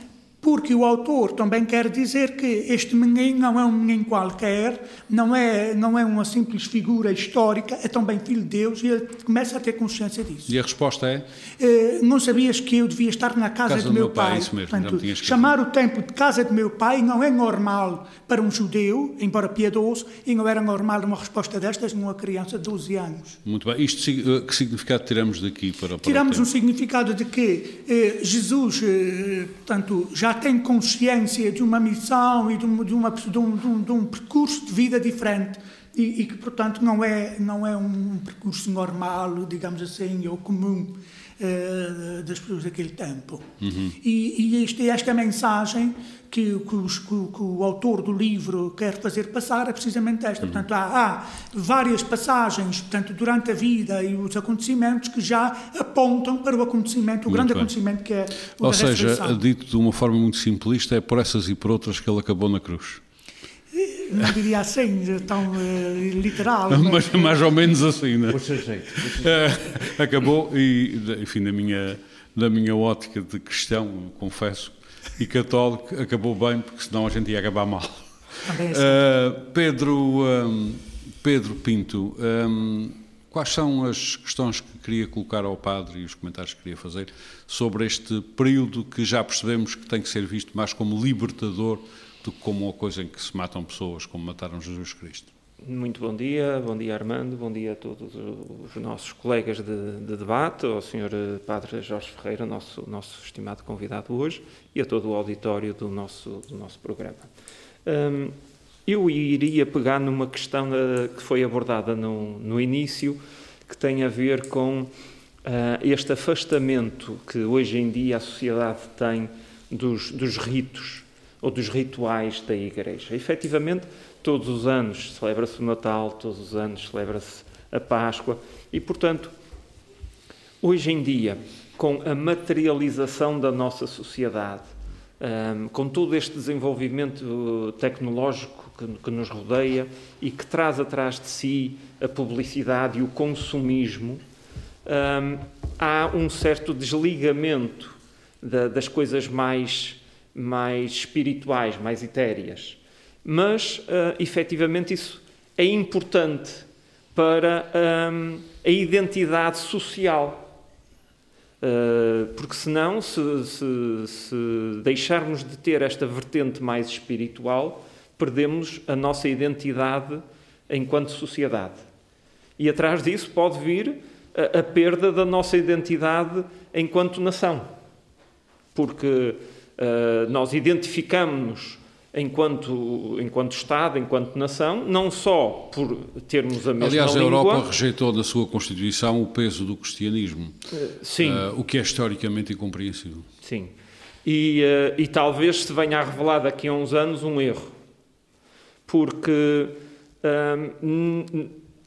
porque o autor também quer dizer que este menino não é um menino qualquer, não é, não é uma simples figura histórica, é também filho de Deus e ele começa a ter consciência disso. E a resposta é? Uh, não sabias que eu devia estar na casa, casa do, do, meu pai. pai. Isso mesmo, Portanto, chamar o templo de casa do meu pai não é normal para um judeu, embora piedoso, e não era normal uma resposta destas numa criança de 12 anos. Muito bem. Isto, eh, que significado tiramos daqui para, para Tiramos um significado de que eh, Jesus, eh, portanto, já tem consciência de uma missão e de, uma, de, uma, de, um, de um, percurso de vida diferente e, e, que, portanto, não é, não é um percurso normal, digamos assim, ou comum uh, das pessoas daquele tempo. Uhum. E, e este, esta mensagem que, que, os, que, que, o autor do livro quer fazer passar é precisamente esta. Uhum. Portanto, há, há, várias passagens portanto, durante a vida e os acontecimentos que já apontam para o acontecimento, o muito grande bem. acontecimento que é o Ou seja, dito de uma forma muito simplista, é por essas e por outras que ele acabou na cruz não diria assim, tão uh, literal. Mas, mas mais ou menos assim, né? Puxa jeito. Uh, acabou, e enfim, na minha, na minha ótica de cristão, confesso, e católico, acabou bem, porque senão a gente ia acabar mal. Uh, Pedro, um, Pedro Pinto, um, quais são as questões que queria colocar ao padre e os comentários que queria fazer sobre este período que já percebemos que tem que ser visto mais como libertador como uma coisa em que se matam pessoas, como mataram Jesus Cristo. Muito bom dia, bom dia Armando, bom dia a todos os nossos colegas de, de debate, ao Sr. Padre Jorge Ferreira, nosso, nosso estimado convidado hoje, e a todo o auditório do nosso, do nosso programa. Um, eu iria pegar numa questão uh, que foi abordada no, no início, que tem a ver com uh, este afastamento que hoje em dia a sociedade tem dos, dos ritos ou dos rituais da Igreja. Efetivamente, todos os anos celebra-se o Natal, todos os anos celebra-se a Páscoa e, portanto, hoje em dia, com a materialização da nossa sociedade, com todo este desenvolvimento tecnológico que, nos rodeia e que traz atrás de si a publicidade e o consumismo, um, há um certo desligamento da, das coisas mais mais espirituais, mais etéreas. Mas, uh, efetivamente, isso é importante para um, a identidade social. Uh, porque senão, se, se, se deixarmos de ter esta vertente mais espiritual, perdemos a nossa identidade enquanto sociedade. E atrás disso pode vir a, a perda da nossa identidade enquanto nação. Porque nós identificamos-nos enquanto, enquanto Estado, enquanto nação, não só por termos a mesma Aliás, língua... Aliás, a Europa rejeitou na sua Constituição o peso do cristianismo. Uh, sim. Uh, o que é historicamente incompreensível. Sim. E, uh, e talvez se venha a revelar daqui a uns anos um erro. Porque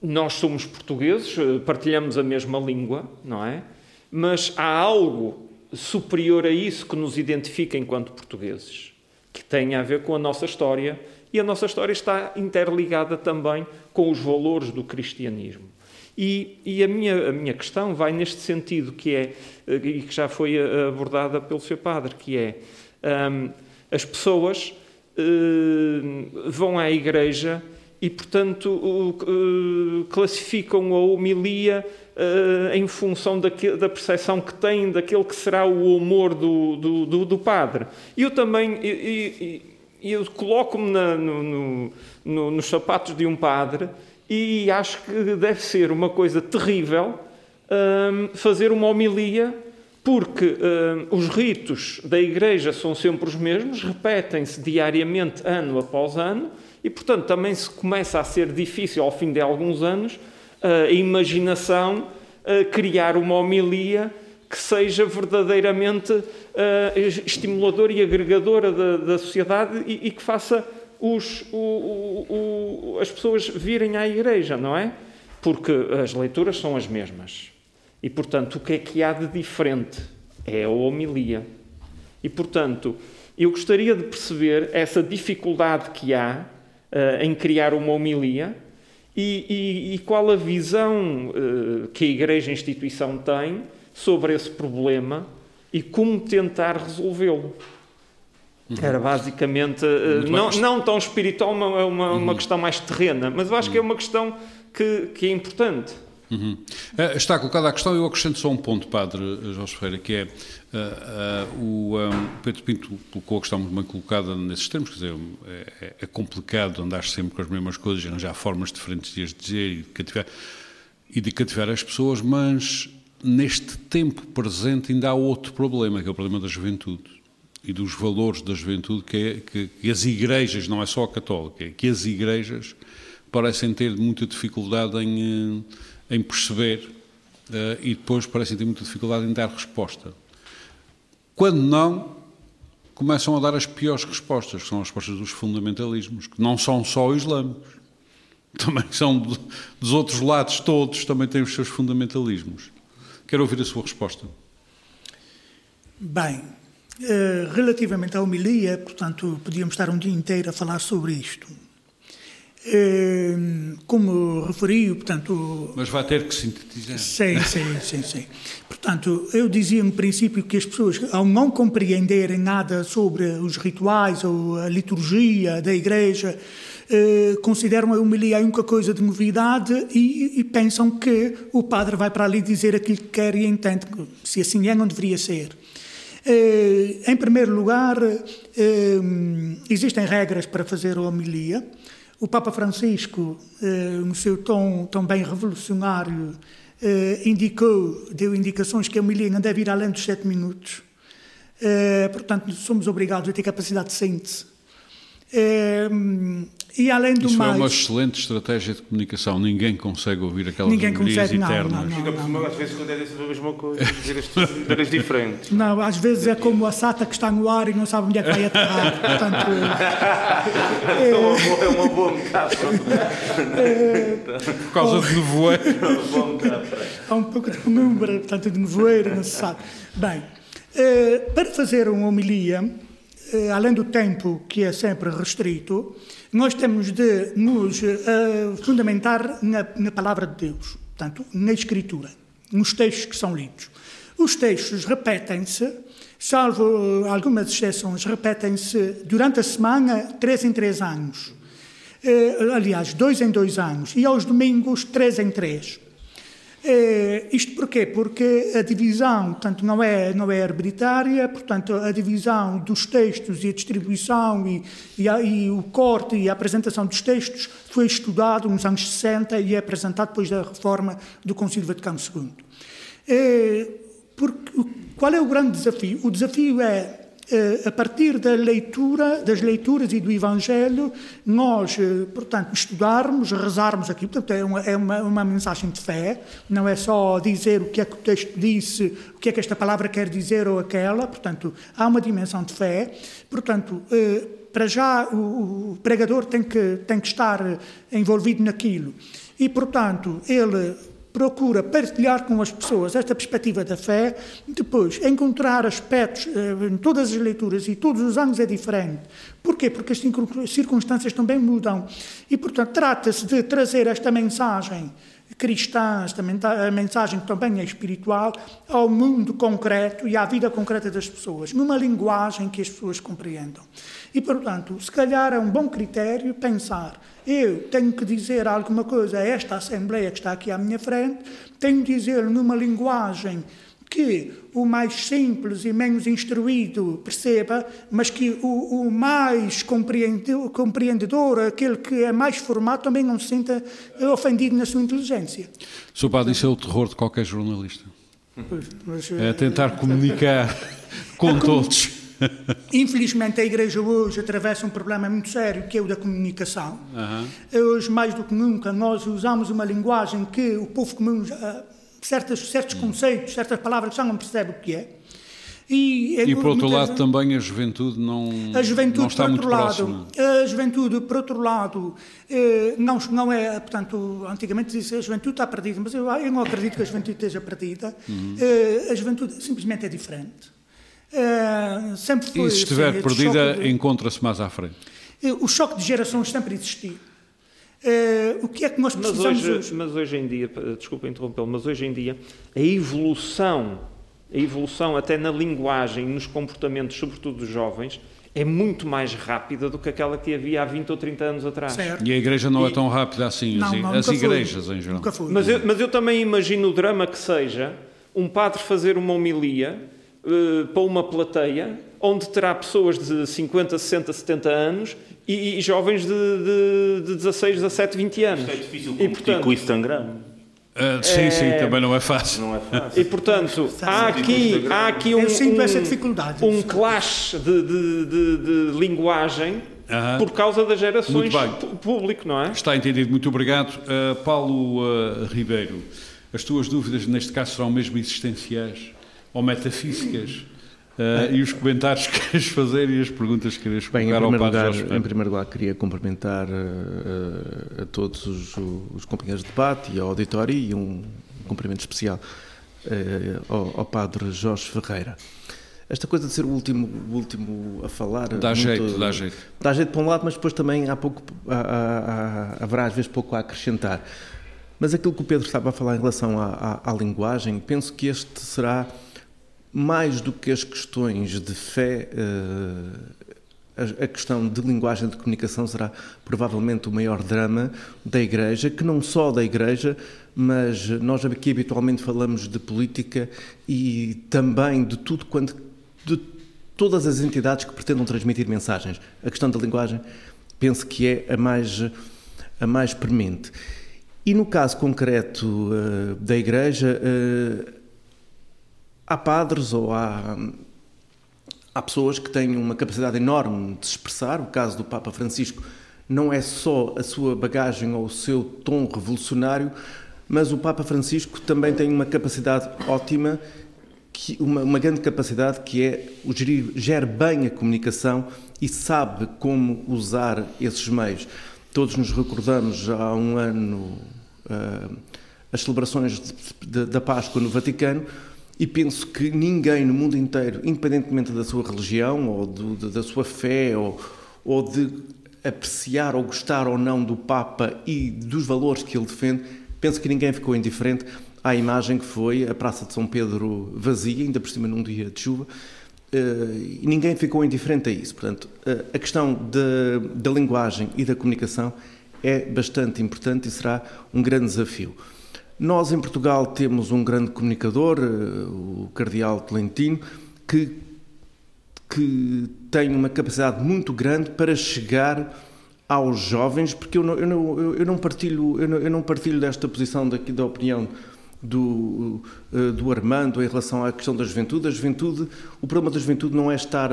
nós somos portugueses, partilhamos a mesma língua, não é? Mas há algo superior a isso que nos identifica enquanto portugueses, que tem a ver com a nossa história e a nossa história está interligada também com os valores do cristianismo. E, e, a, minha, a minha questão vai neste sentido, que é, e que já foi abordada pelo seu padre, que é um, as pessoas uh, vão à igreja e, portanto, uh, classificam a homilia uh, em função da percepção que têm daquele que será o humor do, do, do, do padre. E eu também e, e, eu coloco-me no, no, no, nos sapatos de um padre e acho que deve ser uma coisa terrível um, fazer uma homilia, porque um, os ritos da Igreja são sempre os mesmos, repetem-se diariamente, ano após ano, e portanto também se começa a ser difícil, ao fim de alguns anos, a imaginação criar uma homilia que seja verdadeiramente uh, estimuladora e agregadora da, da sociedade e, e que faça os, o, o, o, as pessoas virem à igreja, não é? Porque as leituras são as mesmas. E, portanto, o que é que há de diferente? É a homilia. E, portanto, eu gostaria de perceber essa dificuldade que há uh, em criar uma homilia e, e, e qual a visão uh, que a Igreja, a instituição, tem sobre esse problema e como tentar resolvê-lo. Uhum. Era basicamente, uh, não, não tão espiritual, uma, uma, uhum. uma, questão mais terrena, mas eu acho que é uma questão que, que é importante. Uhum. Uh, está colocada a questão, eu acrescento só um ponto, Padre Jorge Ferreira, que é o um, Pedro Pinto colocou a questão muito bem colocada nesses termos, quer dizer, é, é complicado andar sempre com as mesmas coisas, arranjar formas diferentes de as dizer e de cativar, e de cativar as pessoas, mas neste tempo presente ainda há outro problema, que é o problema da juventude e dos valores da juventude que, é, que, que, as igrejas, não é só a católica, é que as igrejas parecem ter muita dificuldade em, em perceber uh, e depois parecem ter muita dificuldade em dar resposta. Quando não, começam a dar as piores respostas, que são as respostas dos fundamentalismos, que não são só islâmicos, *laughs* também são dos outros lados todos, também têm os seus fundamentalismos. Quero ouvir a sua resposta. Bem, eh, relativamente à homilia, portanto, podíamos estar um dia inteiro a falar sobre isto. Eh, como referi, portanto... Mas vai ter que sintetizar. Sim, sim, sim, sim. Portanto, eu dizia no princípio que as pessoas, ao não compreenderem nada sobre os rituais ou a liturgia da igreja, eh, consideram a homilia a única coisa de novidade e, e, pensam que o padre vai para ali dizer aquilo que quer e entende. Se assim é, não deveria ser. Eh, em primeiro lugar, eh, existem regras para fazer a homilia. O Papa Francisco, eh, no seu tom tão bem revolucionário, indicou, deu indicações que a homilia não deve ir além dos sete minutos. Portanto, somos obrigados a ter capacidade de síntese. E além do Isso mais. é uma excelente estratégia de comunicação. Ninguém consegue ouvir aquelas Ninguém consegue, eternas. Não, não, Fica por cima, às vezes, quando é a mesma coisa, dizer as *laughs* diferentes. Não, às vezes é como a sata que está no ar e não sabe onde é que vai aterrar. *laughs* Portanto, é, uma boa, é uma boa metáfora. por causa de nevoeiro. É uma boa metáfora. Há um pouco de penumbra, portanto, de nevoeiro, não se sabe. Bem, eh, para fazer uma homilia, eh, além do tempo que é sempre restrito, nós temos de nos uh, fundamentar na, na, palavra de Deus, portanto, na Escritura, nos textos que são lidos. Os textos repetem-se, salvo algumas exceções, repetem-se durante a semana, três em três anos. Aliás, dois em dois anos. E aos domingos, três em três. É, isto porquê? Porque a divisão, portanto, não é, não é arbitrária, portanto, a divisão dos textos e a distribuição e, e, a, e, o corte e a apresentação dos textos foi estudado nos anos 60 e é apresentado depois da reforma do Concílio Vaticano II. É, porque, qual é o grande desafio? O desafio é eh, a partir da leitura, das leituras e do Evangelho, nós, eh, portanto, estudarmos, rezarmos aqui. Portanto, é uma, é uma, uma, mensagem de fé, não é só dizer o que é que o texto disse, o que é que esta palavra quer dizer ou aquela. Portanto, há uma dimensão de fé. Portanto, eh, para já o pregador tem que, tem que estar envolvido naquilo. E, portanto, ele procura partilhar com as pessoas esta perspectiva da fé, depois encontrar aspectos eh, em todas as leituras e todos os anos é diferente. Porquê? Porque as circunstâncias também mudam. E, portanto, trata-se de trazer esta mensagem cristãs, a mensagem também é espiritual, ao mundo concreto e à vida concreta das pessoas, numa linguagem que as pessoas compreendam. E, portanto, se calhar é um bom critério pensar eu tenho que dizer alguma coisa a esta Assembleia que está aqui à minha frente, tenho que dizer numa linguagem que o mais simples e menos instruído perceba, mas que o, o mais compreendedor, aquele que é mais formado, também não se sinta ofendido na sua inteligência. Sr. Padre, isso é o terror de qualquer jornalista. Mas, é tentar comunicar *laughs* com todos. Infelizmente, a Igreja hoje atravessa um problema muito sério, que é o da comunicação. Uhum. Hoje, mais do que nunca, nós usamos uma linguagem que o povo comum certos, certos conceitos, certas palavras já não percebe o que é. E, é, e por outro lado, também a juventude não, a juventude, não está muito lado, próxima. A juventude, por outro lado, eh, não, não é, portanto, antigamente dizia a juventude está perdida, mas eu, eu não acredito que a juventude esteja perdida. Uhum. Eh, a juventude simplesmente é diferente. Eh, sempre foi, e se estiver assim, perdida, encontra-se mais à frente. O choque de gerações sempre existiu. Uh, o que é que nós precisamos mas hoje, hoje? Mas hoje em dia, desculpa interrompê-lo, mas hoje em dia a evolução, a evolução até na linguagem, nos comportamentos, sobretudo dos jovens, é muito mais rápida do que aquela que havia há 20 ou 30 anos atrás. Certo. E a igreja não é e... é tão rápida assim, não, não, as igrejas foi. em geral. Mas eu, mas eu também imagino o drama que seja um padre fazer uma homilia uh, para uma plateia onde terá pessoas de 50, 60, 70 anos e, e jovens de, de, de 16, 17, 20 anos. Isto é difícil e, portanto, com o Instagram. Uh, sim, é... sim, também não é fácil. Não é fácil. *laughs* E portanto, há aqui, há aqui um, um, um clash de, de, de, de linguagem uh -huh. por causa das gerações público, não é? Está entendido, muito obrigado. Uh, Paulo uh, Ribeiro, as tuas dúvidas neste caso serão mesmo existenciais ou metafísicas? Uh, e os comentários *laughs* que queres fazer e as perguntas que queres colocar ao Padre lugar, Em primeiro lugar, queria cumprimentar uh, a todos os, os, companheiros de debate e ao auditório e um cumprimento especial uh, ao, ao, Padre Jorge Ferreira. Esta coisa de ser o último, o último a falar... Dá muito, jeito, dá jeito. Dá jeito para um lado, mas depois também há pouco, há, há, há, haverá às vezes pouco a acrescentar. Mas aquilo que o Pedro estava a falar em relação à, à, à linguagem, penso que este será mais do que as questões de fé, eh, a questão de linguagem de comunicação será provavelmente o maior drama da Igreja, que não só da Igreja, mas nós aqui habitualmente falamos de política e também de tudo quanto. de todas as entidades que pretendam transmitir mensagens. A questão da linguagem penso que é a mais, a mais premente. E no caso concreto uh, da Igreja, uh, há padres ou há, há pessoas que têm uma capacidade enorme de se expressar. O caso do Papa Francisco não é só a sua bagagem ou o seu tom revolucionário, mas o Papa Francisco também tem uma capacidade ótima, que, uma, uma grande capacidade que é o gerir, gera bem a comunicação e sabe como usar esses meios. Todos nos recordamos há um ano uh, as celebrações de, de, da Páscoa no Vaticano, e penso que ninguém no mundo inteiro, independentemente da sua religião ou do, da sua fé ou, ou de apreciar ou gostar ou não do Papa e dos valores que ele defende, penso que ninguém ficou indiferente à imagem que foi a Praça de São Pedro vazia, ainda por cima num dia de chuva, eh, e ninguém ficou indiferente a isso. Portanto, eh, a questão da, da linguagem e da comunicação é bastante importante e será um grande desafio. Nós, em Portugal, temos um grande comunicador, eh, o Cardeal Tolentino, que, que tem uma capacidade muito grande para chegar aos jovens, porque eu não, eu não, eu não partilho, eu não, eu não partilho desta posição daqui da opinião do, eh, do Armando em relação à questão da juventude. A juventude, o problema da juventude não é estar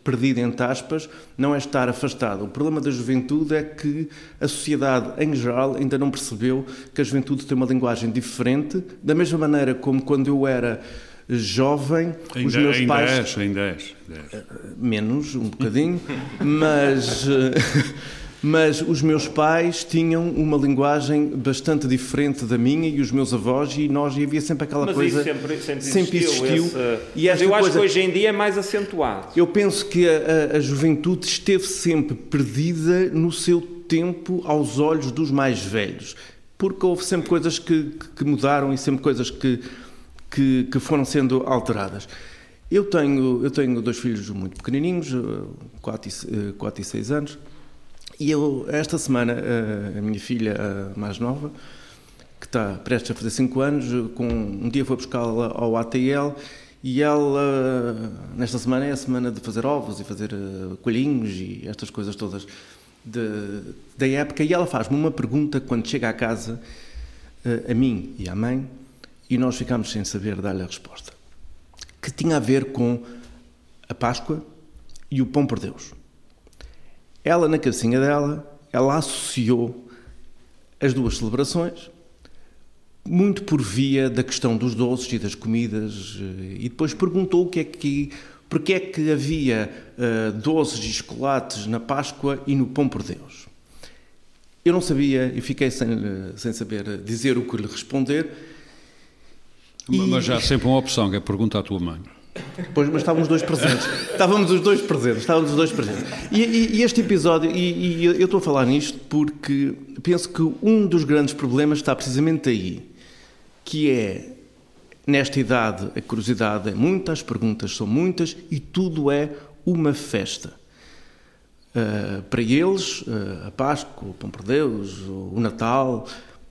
eh, perdido, entre aspas, não é estar afastado. O problema da juventude é que a sociedade, em geral, ainda não percebeu que a juventude tem uma linguagem diferente, da mesma maneira como quando eu era jovem, ainda, os meus ainda pais... És, ainda és, ainda és. Menos, um bocadinho, *laughs* mas... mas os meus pais tinham uma linguagem bastante diferente da minha e os meus avós e nós e havia sempre aquela mas coisa sempre, sempre, sempre existiu, esse... e mas eu acho que hoje em dia é mais acentuado. Eu penso que a, a juventude esteve sempre perdida no seu tempo aos olhos dos mais velhos. Porque houve sempre coisas que, que mudaram e sempre coisas que, que, que, foram sendo alteradas. Eu tenho, eu tenho dois filhos muito pequenininhos, 4 e, 4 e 6 anos, e eu, esta semana, a minha filha a mais nova, que está prestes a fazer 5 anos, com, um dia foi buscá-la ao ATL e ela, nesta semana, é a semana de fazer ovos e fazer coelhinhos e estas coisas todas de, da época e ela faz-me uma pergunta quando chega à casa, eh, a mim e à mãe, e nós ficámos sem saber dar-lhe a resposta. Que tinha a ver com a Páscoa e o pão por Deus. Ela, na cabecinha dela, ela associou as duas celebrações, muito por via da questão dos doces e das comidas, eh, e depois perguntou o que é que porque é que havia uh, doces e chocolates na Páscoa e no Pão por Deus? Eu não sabia e fiquei sem, sem saber dizer o que lhe responder. Mas já há sempre uma opção, que é perguntar à tua mãe. Pois, mas estávamos os dois presentes. Estávamos os dois presentes. Estávamos os dois presentes. E, e, e este episódio, e, e, eu estou a falar nisto porque penso que um dos grandes problemas está precisamente aí, que é Nesta idade, a curiosidade é muita, as perguntas são muitas e tudo é uma festa. Uh, para eles, uh, a Páscoa, o Pão por Deus, o Natal,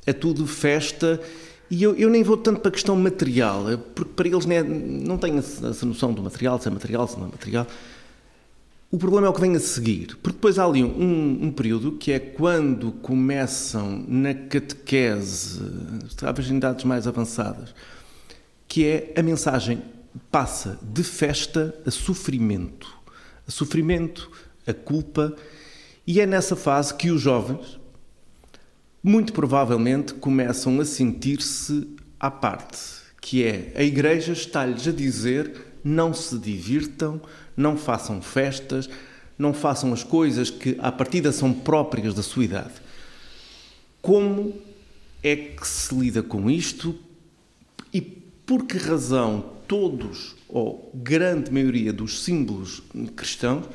é tudo festa. E eu, eu nem vou tanto para a questão material, é porque para eles não, é, não têm essa noção do material, se é material, se não é material. O problema é o que vem a seguir, porque depois há ali um, um período que é quando começam na catequese, talvez em idades mais avançadas, que é a mensagem passa de festa a sofrimento. A sofrimento, a culpa, e é nessa fase que os jovens, muito provavelmente, começam a sentir-se à parte, que é a Igreja está-lhes a dizer não se divirtam, não façam festas, não façam as coisas que à partida são próprias da sua idade. Como é que se lida com isto? E por que razão todos, ou grande maioria dos símbolos cristãos,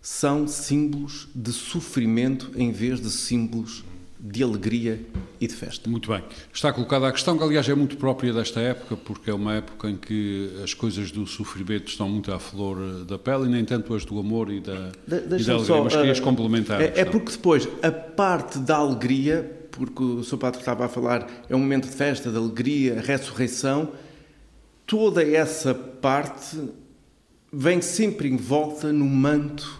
são símbolos de sofrimento em vez de símbolos de alegria e de festa. Muito bem. Está colocada a questão que, aliás, é muito própria desta época, porque é uma época em que as coisas do sofrimento estão muito à flor eh, da pele e nem tanto as do amor e da, de, e da alegria. Só, Mas querias uh, complementar. É, é porque depois a parte da alegria porque o Sr. Padre estava a falar, é um momento de festa, de alegria, ressurreição. Toda essa parte vem sempre em volta no manto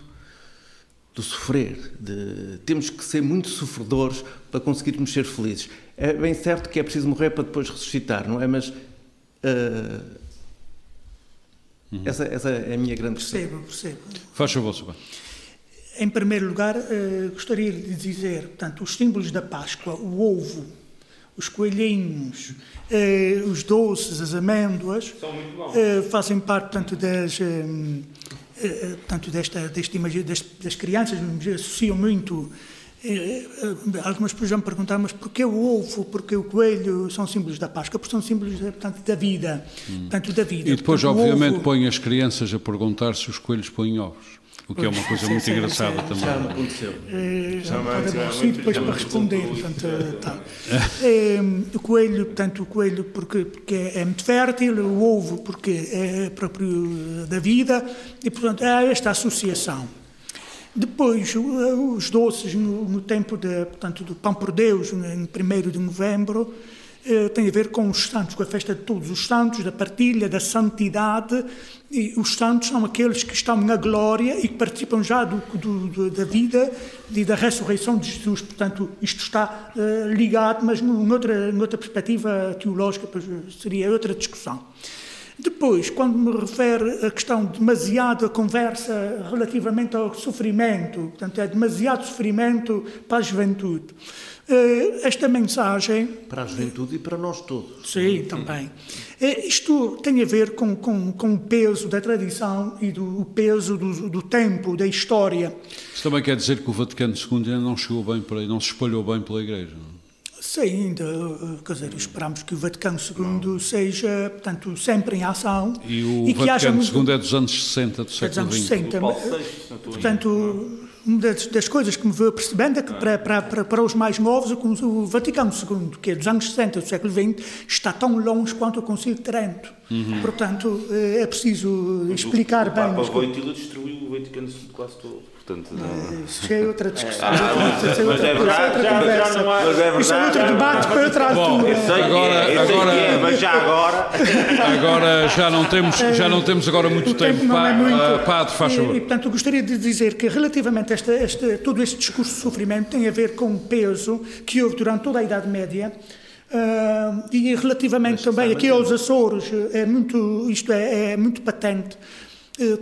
do sofrer. De, temos que ser muito sofredores para conseguirmos ser felizes. É bem certo que é preciso morrer para depois ressuscitar, não é? Mas uh, uhum. essa, essa, é a minha grande questão. Percebo, percebo. Faz favor, Sr. Em primeiro lugar, eh, gostaria de dizer, portanto, os símbolos da Páscoa, o ovo, os coelhinhos, eh, os doces, as amêndoas, eh, fazem parte, portanto, das, portanto, desta, deste, das, das crianças, associam muito Algumas pessoas já me perguntaram, mas porquê o ovo, porquê o coelho são símbolos da Páscoa? Porque são símbolos, portanto, da vida. Hum. Portanto, da vida. E depois, portanto, obviamente, ovo... põem as crianças a perguntar se os coelhos põem ovos. O que é uma coisa muito engraçada também. Já me aconteceu. É, já pode depois para responder. *laughs* Portanto, tá. é, o coelho, portanto, o coelho porque, porque é muito fértil, o ovo porque é próprio da vida, e portanto há esta associação. Depois, os doces no, no tempo de, portanto, do Pão por Deus, em 1 de novembro, eh, tem a ver com os santos, com a festa de todos os santos, da partilha, da santidade. E os santos são aqueles que estão na glória e que participam já do, do, da vida e da ressurreição de Jesus. Portanto, isto está uh, ligado, mas noutra, noutra perspectiva teológica, seria outra discussão. Depois, quando me refere a questão de demasiada conversa relativamente ao sofrimento, portanto, é demasiado sofrimento para a juventude. Eh, esta mensagem. Para a juventude e para nós todos. Sim, também. Eh, isto tem a ver com, com, com o peso da tradição e do peso do, do tempo, da história. Isso também quer dizer que o Vaticano II ainda não chegou bem para não se espalhou bem pela Igreja. Não? É? Sim, ainda, eh, quer dizer, esperamos que o Vaticano II seja, portanto, sempre em ação. E o e Vaticano II é dos anos 60 do século XX. É dos anos 60, portanto, uma das, das, coisas que me veio percebendo é que para, para, para, para, os mais novos, o Vaticano II, que é dos anos 60 do século XX, está tão longe quanto o Concílio de Trento. Uhum. Portanto, é preciso explicar o, bem. O Papa Voitila destruiu o Vaticano II quase todo. Portanto, não... Isso é outra discussão. Ah, mas é verdade, já, já não há... Mas é verdade. É outro debate para outra altura. Agora, é, agora, é, mas já agora... Agora já não temos, já não temos agora muito o tempo. tempo não é muito. Uh, padre, faz favor. E, e, portanto, gostaria de dizer que relativamente a este, este, todo este discurso de sofrimento tem a ver com o peso que houve durante toda a Idade Média Uh, e relativamente também aqui aos Açores, é muito, isto é, é muito patente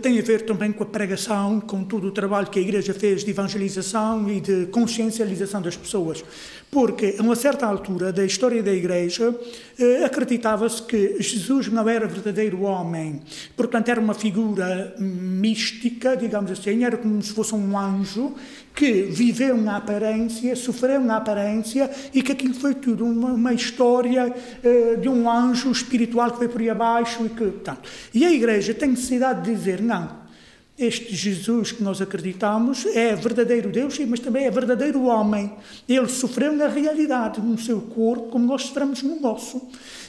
tem a ver também com a pregação, com todo o trabalho que a Igreja fez de evangelização e de consciencialização das pessoas. Porque, a uma certa altura da história da Igreja, eh, acreditava-se que Jesus não era verdadeiro homem, portanto, era uma figura mística, digamos assim, era como se fosse um anjo que viveu na aparência, sofreu na aparência e que aquilo foi tudo uma, uma história uh, de um anjo espiritual que foi por aí abaixo e que, portanto, e a Igreja tem necessidade de dizer, não, este Jesus que nós acreditamos é verdadeiro Deus, mas também é verdadeiro homem. Ele sofreu na realidade, no seu corpo, como nós sofremos no nosso.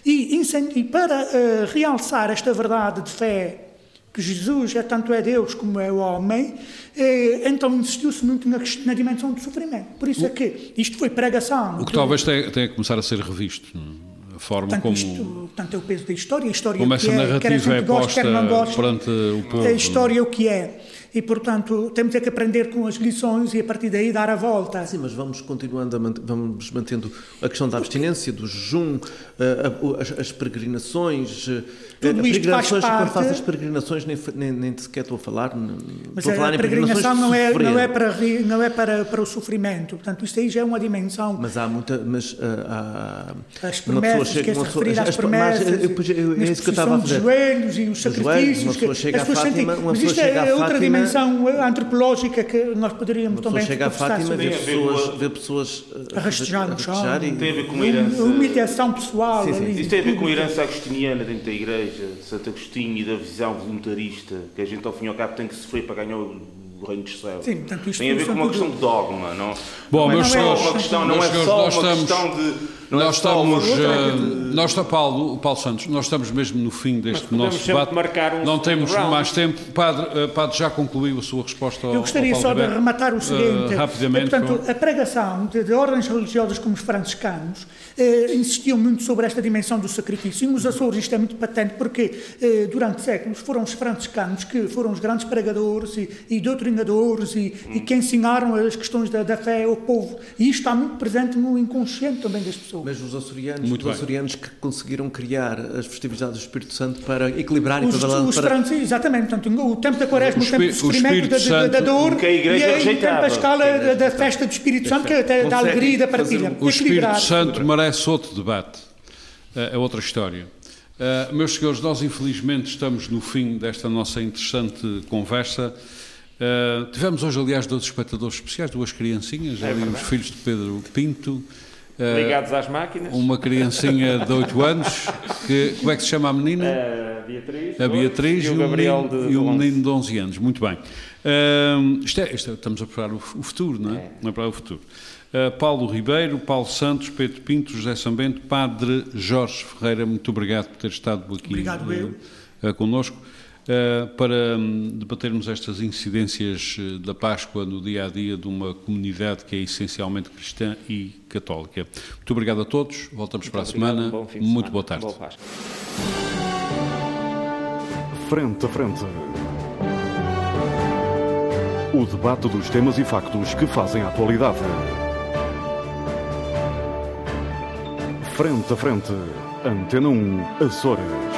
E, e para uh, realçar esta verdade de fé que Jesus é tanto é Deus como é o homem, eh, então insistiu-se muito na, na, dimensão do sofrimento. Por isso é que isto foi pregação. O que talvez tenha, tenha que começar a ser revisto. É? A forma tanto como. Isto, tanto é o peso da história, a história como o que essa é, narrativa quer é goste, posta goste, perante o povo. A história é o que é. E, portanto, temos é que aprender com as lições e, a partir daí, dar a volta. Sim, mas vamos continuando, a, vamos mantendo a questão da abstinência, do jejum, eh, as, as peregrinações, eh, tudo isto faz parte... Quando faço as peregrinações, nem, nem, nem sequer estou a falar. Mas estou a, falar a peregrinação não é, não é, para, não é para, para o sofrimento. Portanto, isto aí já é uma dimensão. Mas há muita. Mas, uh, há, as promessas, chega, que é referir às promessas. Mas, eu, eu, é isso que eu estava a fazer. Os joelhos e os sacrifícios. Uma pessoa chega a Fátima. Uma isto é outra dimensão antropológica que nós poderíamos também. chega a Fátima vê pessoas, vê pessoas a rastejar no chão. Tem a ver com uma herança. Humilhação pessoal. Isto tem a ver com a herança agostiniana dentro da igreja. Santo Agostinho e da visão voluntarista, que a gente ao fim e ao cabo tem que sofrer para ganhar o reino dos céus. Sim, portanto, tem a ver com uma questão de dogma, não? Bom, não meus é senhores, uma questão, não é só uma questão de não nós é estamos, uh, nós está Paulo, Paulo Santos, nós estamos mesmo no fim deste nosso debate. Um não temos round. mais tempo. Padre, uh, padre já concluiu a sua resposta ao Eu gostaria ao só de rematar o seguinte. Uh, rapidamente. Portanto, a pregação de, de, ordens religiosas como os franciscanos eh, insistiam muito sobre esta dimensão do sacrifício. E nos Açores isto é muito patente porque eh, durante séculos foram os franciscanos que foram os grandes pregadores e, e doutrinadores e, hum. e, que ensinaram as questões da, da fé ao povo. E isto está muito presente no inconsciente também das pessoas. Mas os açorianos muito os açorianos que conseguiram criar as festividades do Espírito Santo para equilibrar os, e para... Os para... exatamente, portanto, o tempo da quaresma, o, o tempo do sofrimento, da, da, da, dor que a igreja e, e o tempo a escala da, da, festa do Espírito Santo, que é da alegria e da partilha. O Espírito Santo merece outro debate, é outra história. Uh, meus senhores, nós infelizmente estamos no fim desta nossa interessante conversa. Uh, tivemos hoje, aliás, dois espectadores especiais, duas criancinhas, é ali os filhos de Pedro Pinto. Eh, Ligados às máquinas. Uma criancinha de 8 anos, que, como é que se chama a menina? A Beatriz. A Beatriz e o, Gabriel menino, de, e o menino de 11 anos. Muito bem. Uh, isto é, isto é, estamos a preparar o, o futuro, não é? é. Não é para o futuro. Uh, Paulo Ribeiro, Paulo Santos, Pedro Pinto, José Sambento, Padre Jorge Ferreira, muito obrigado por ter estado aqui obrigado, uh, connosco. Uh, para um, debatermos estas incidências uh, da Páscoa no dia a dia de uma comunidade que é essencialmente cristã e católica. Muito obrigado a todos, voltamos Muito para a semana. Muito semana. boa tarde. Boa frente a frente. O debate dos temas e factos que fazem a atualidade. Frente a frente. Antena 1, Açores.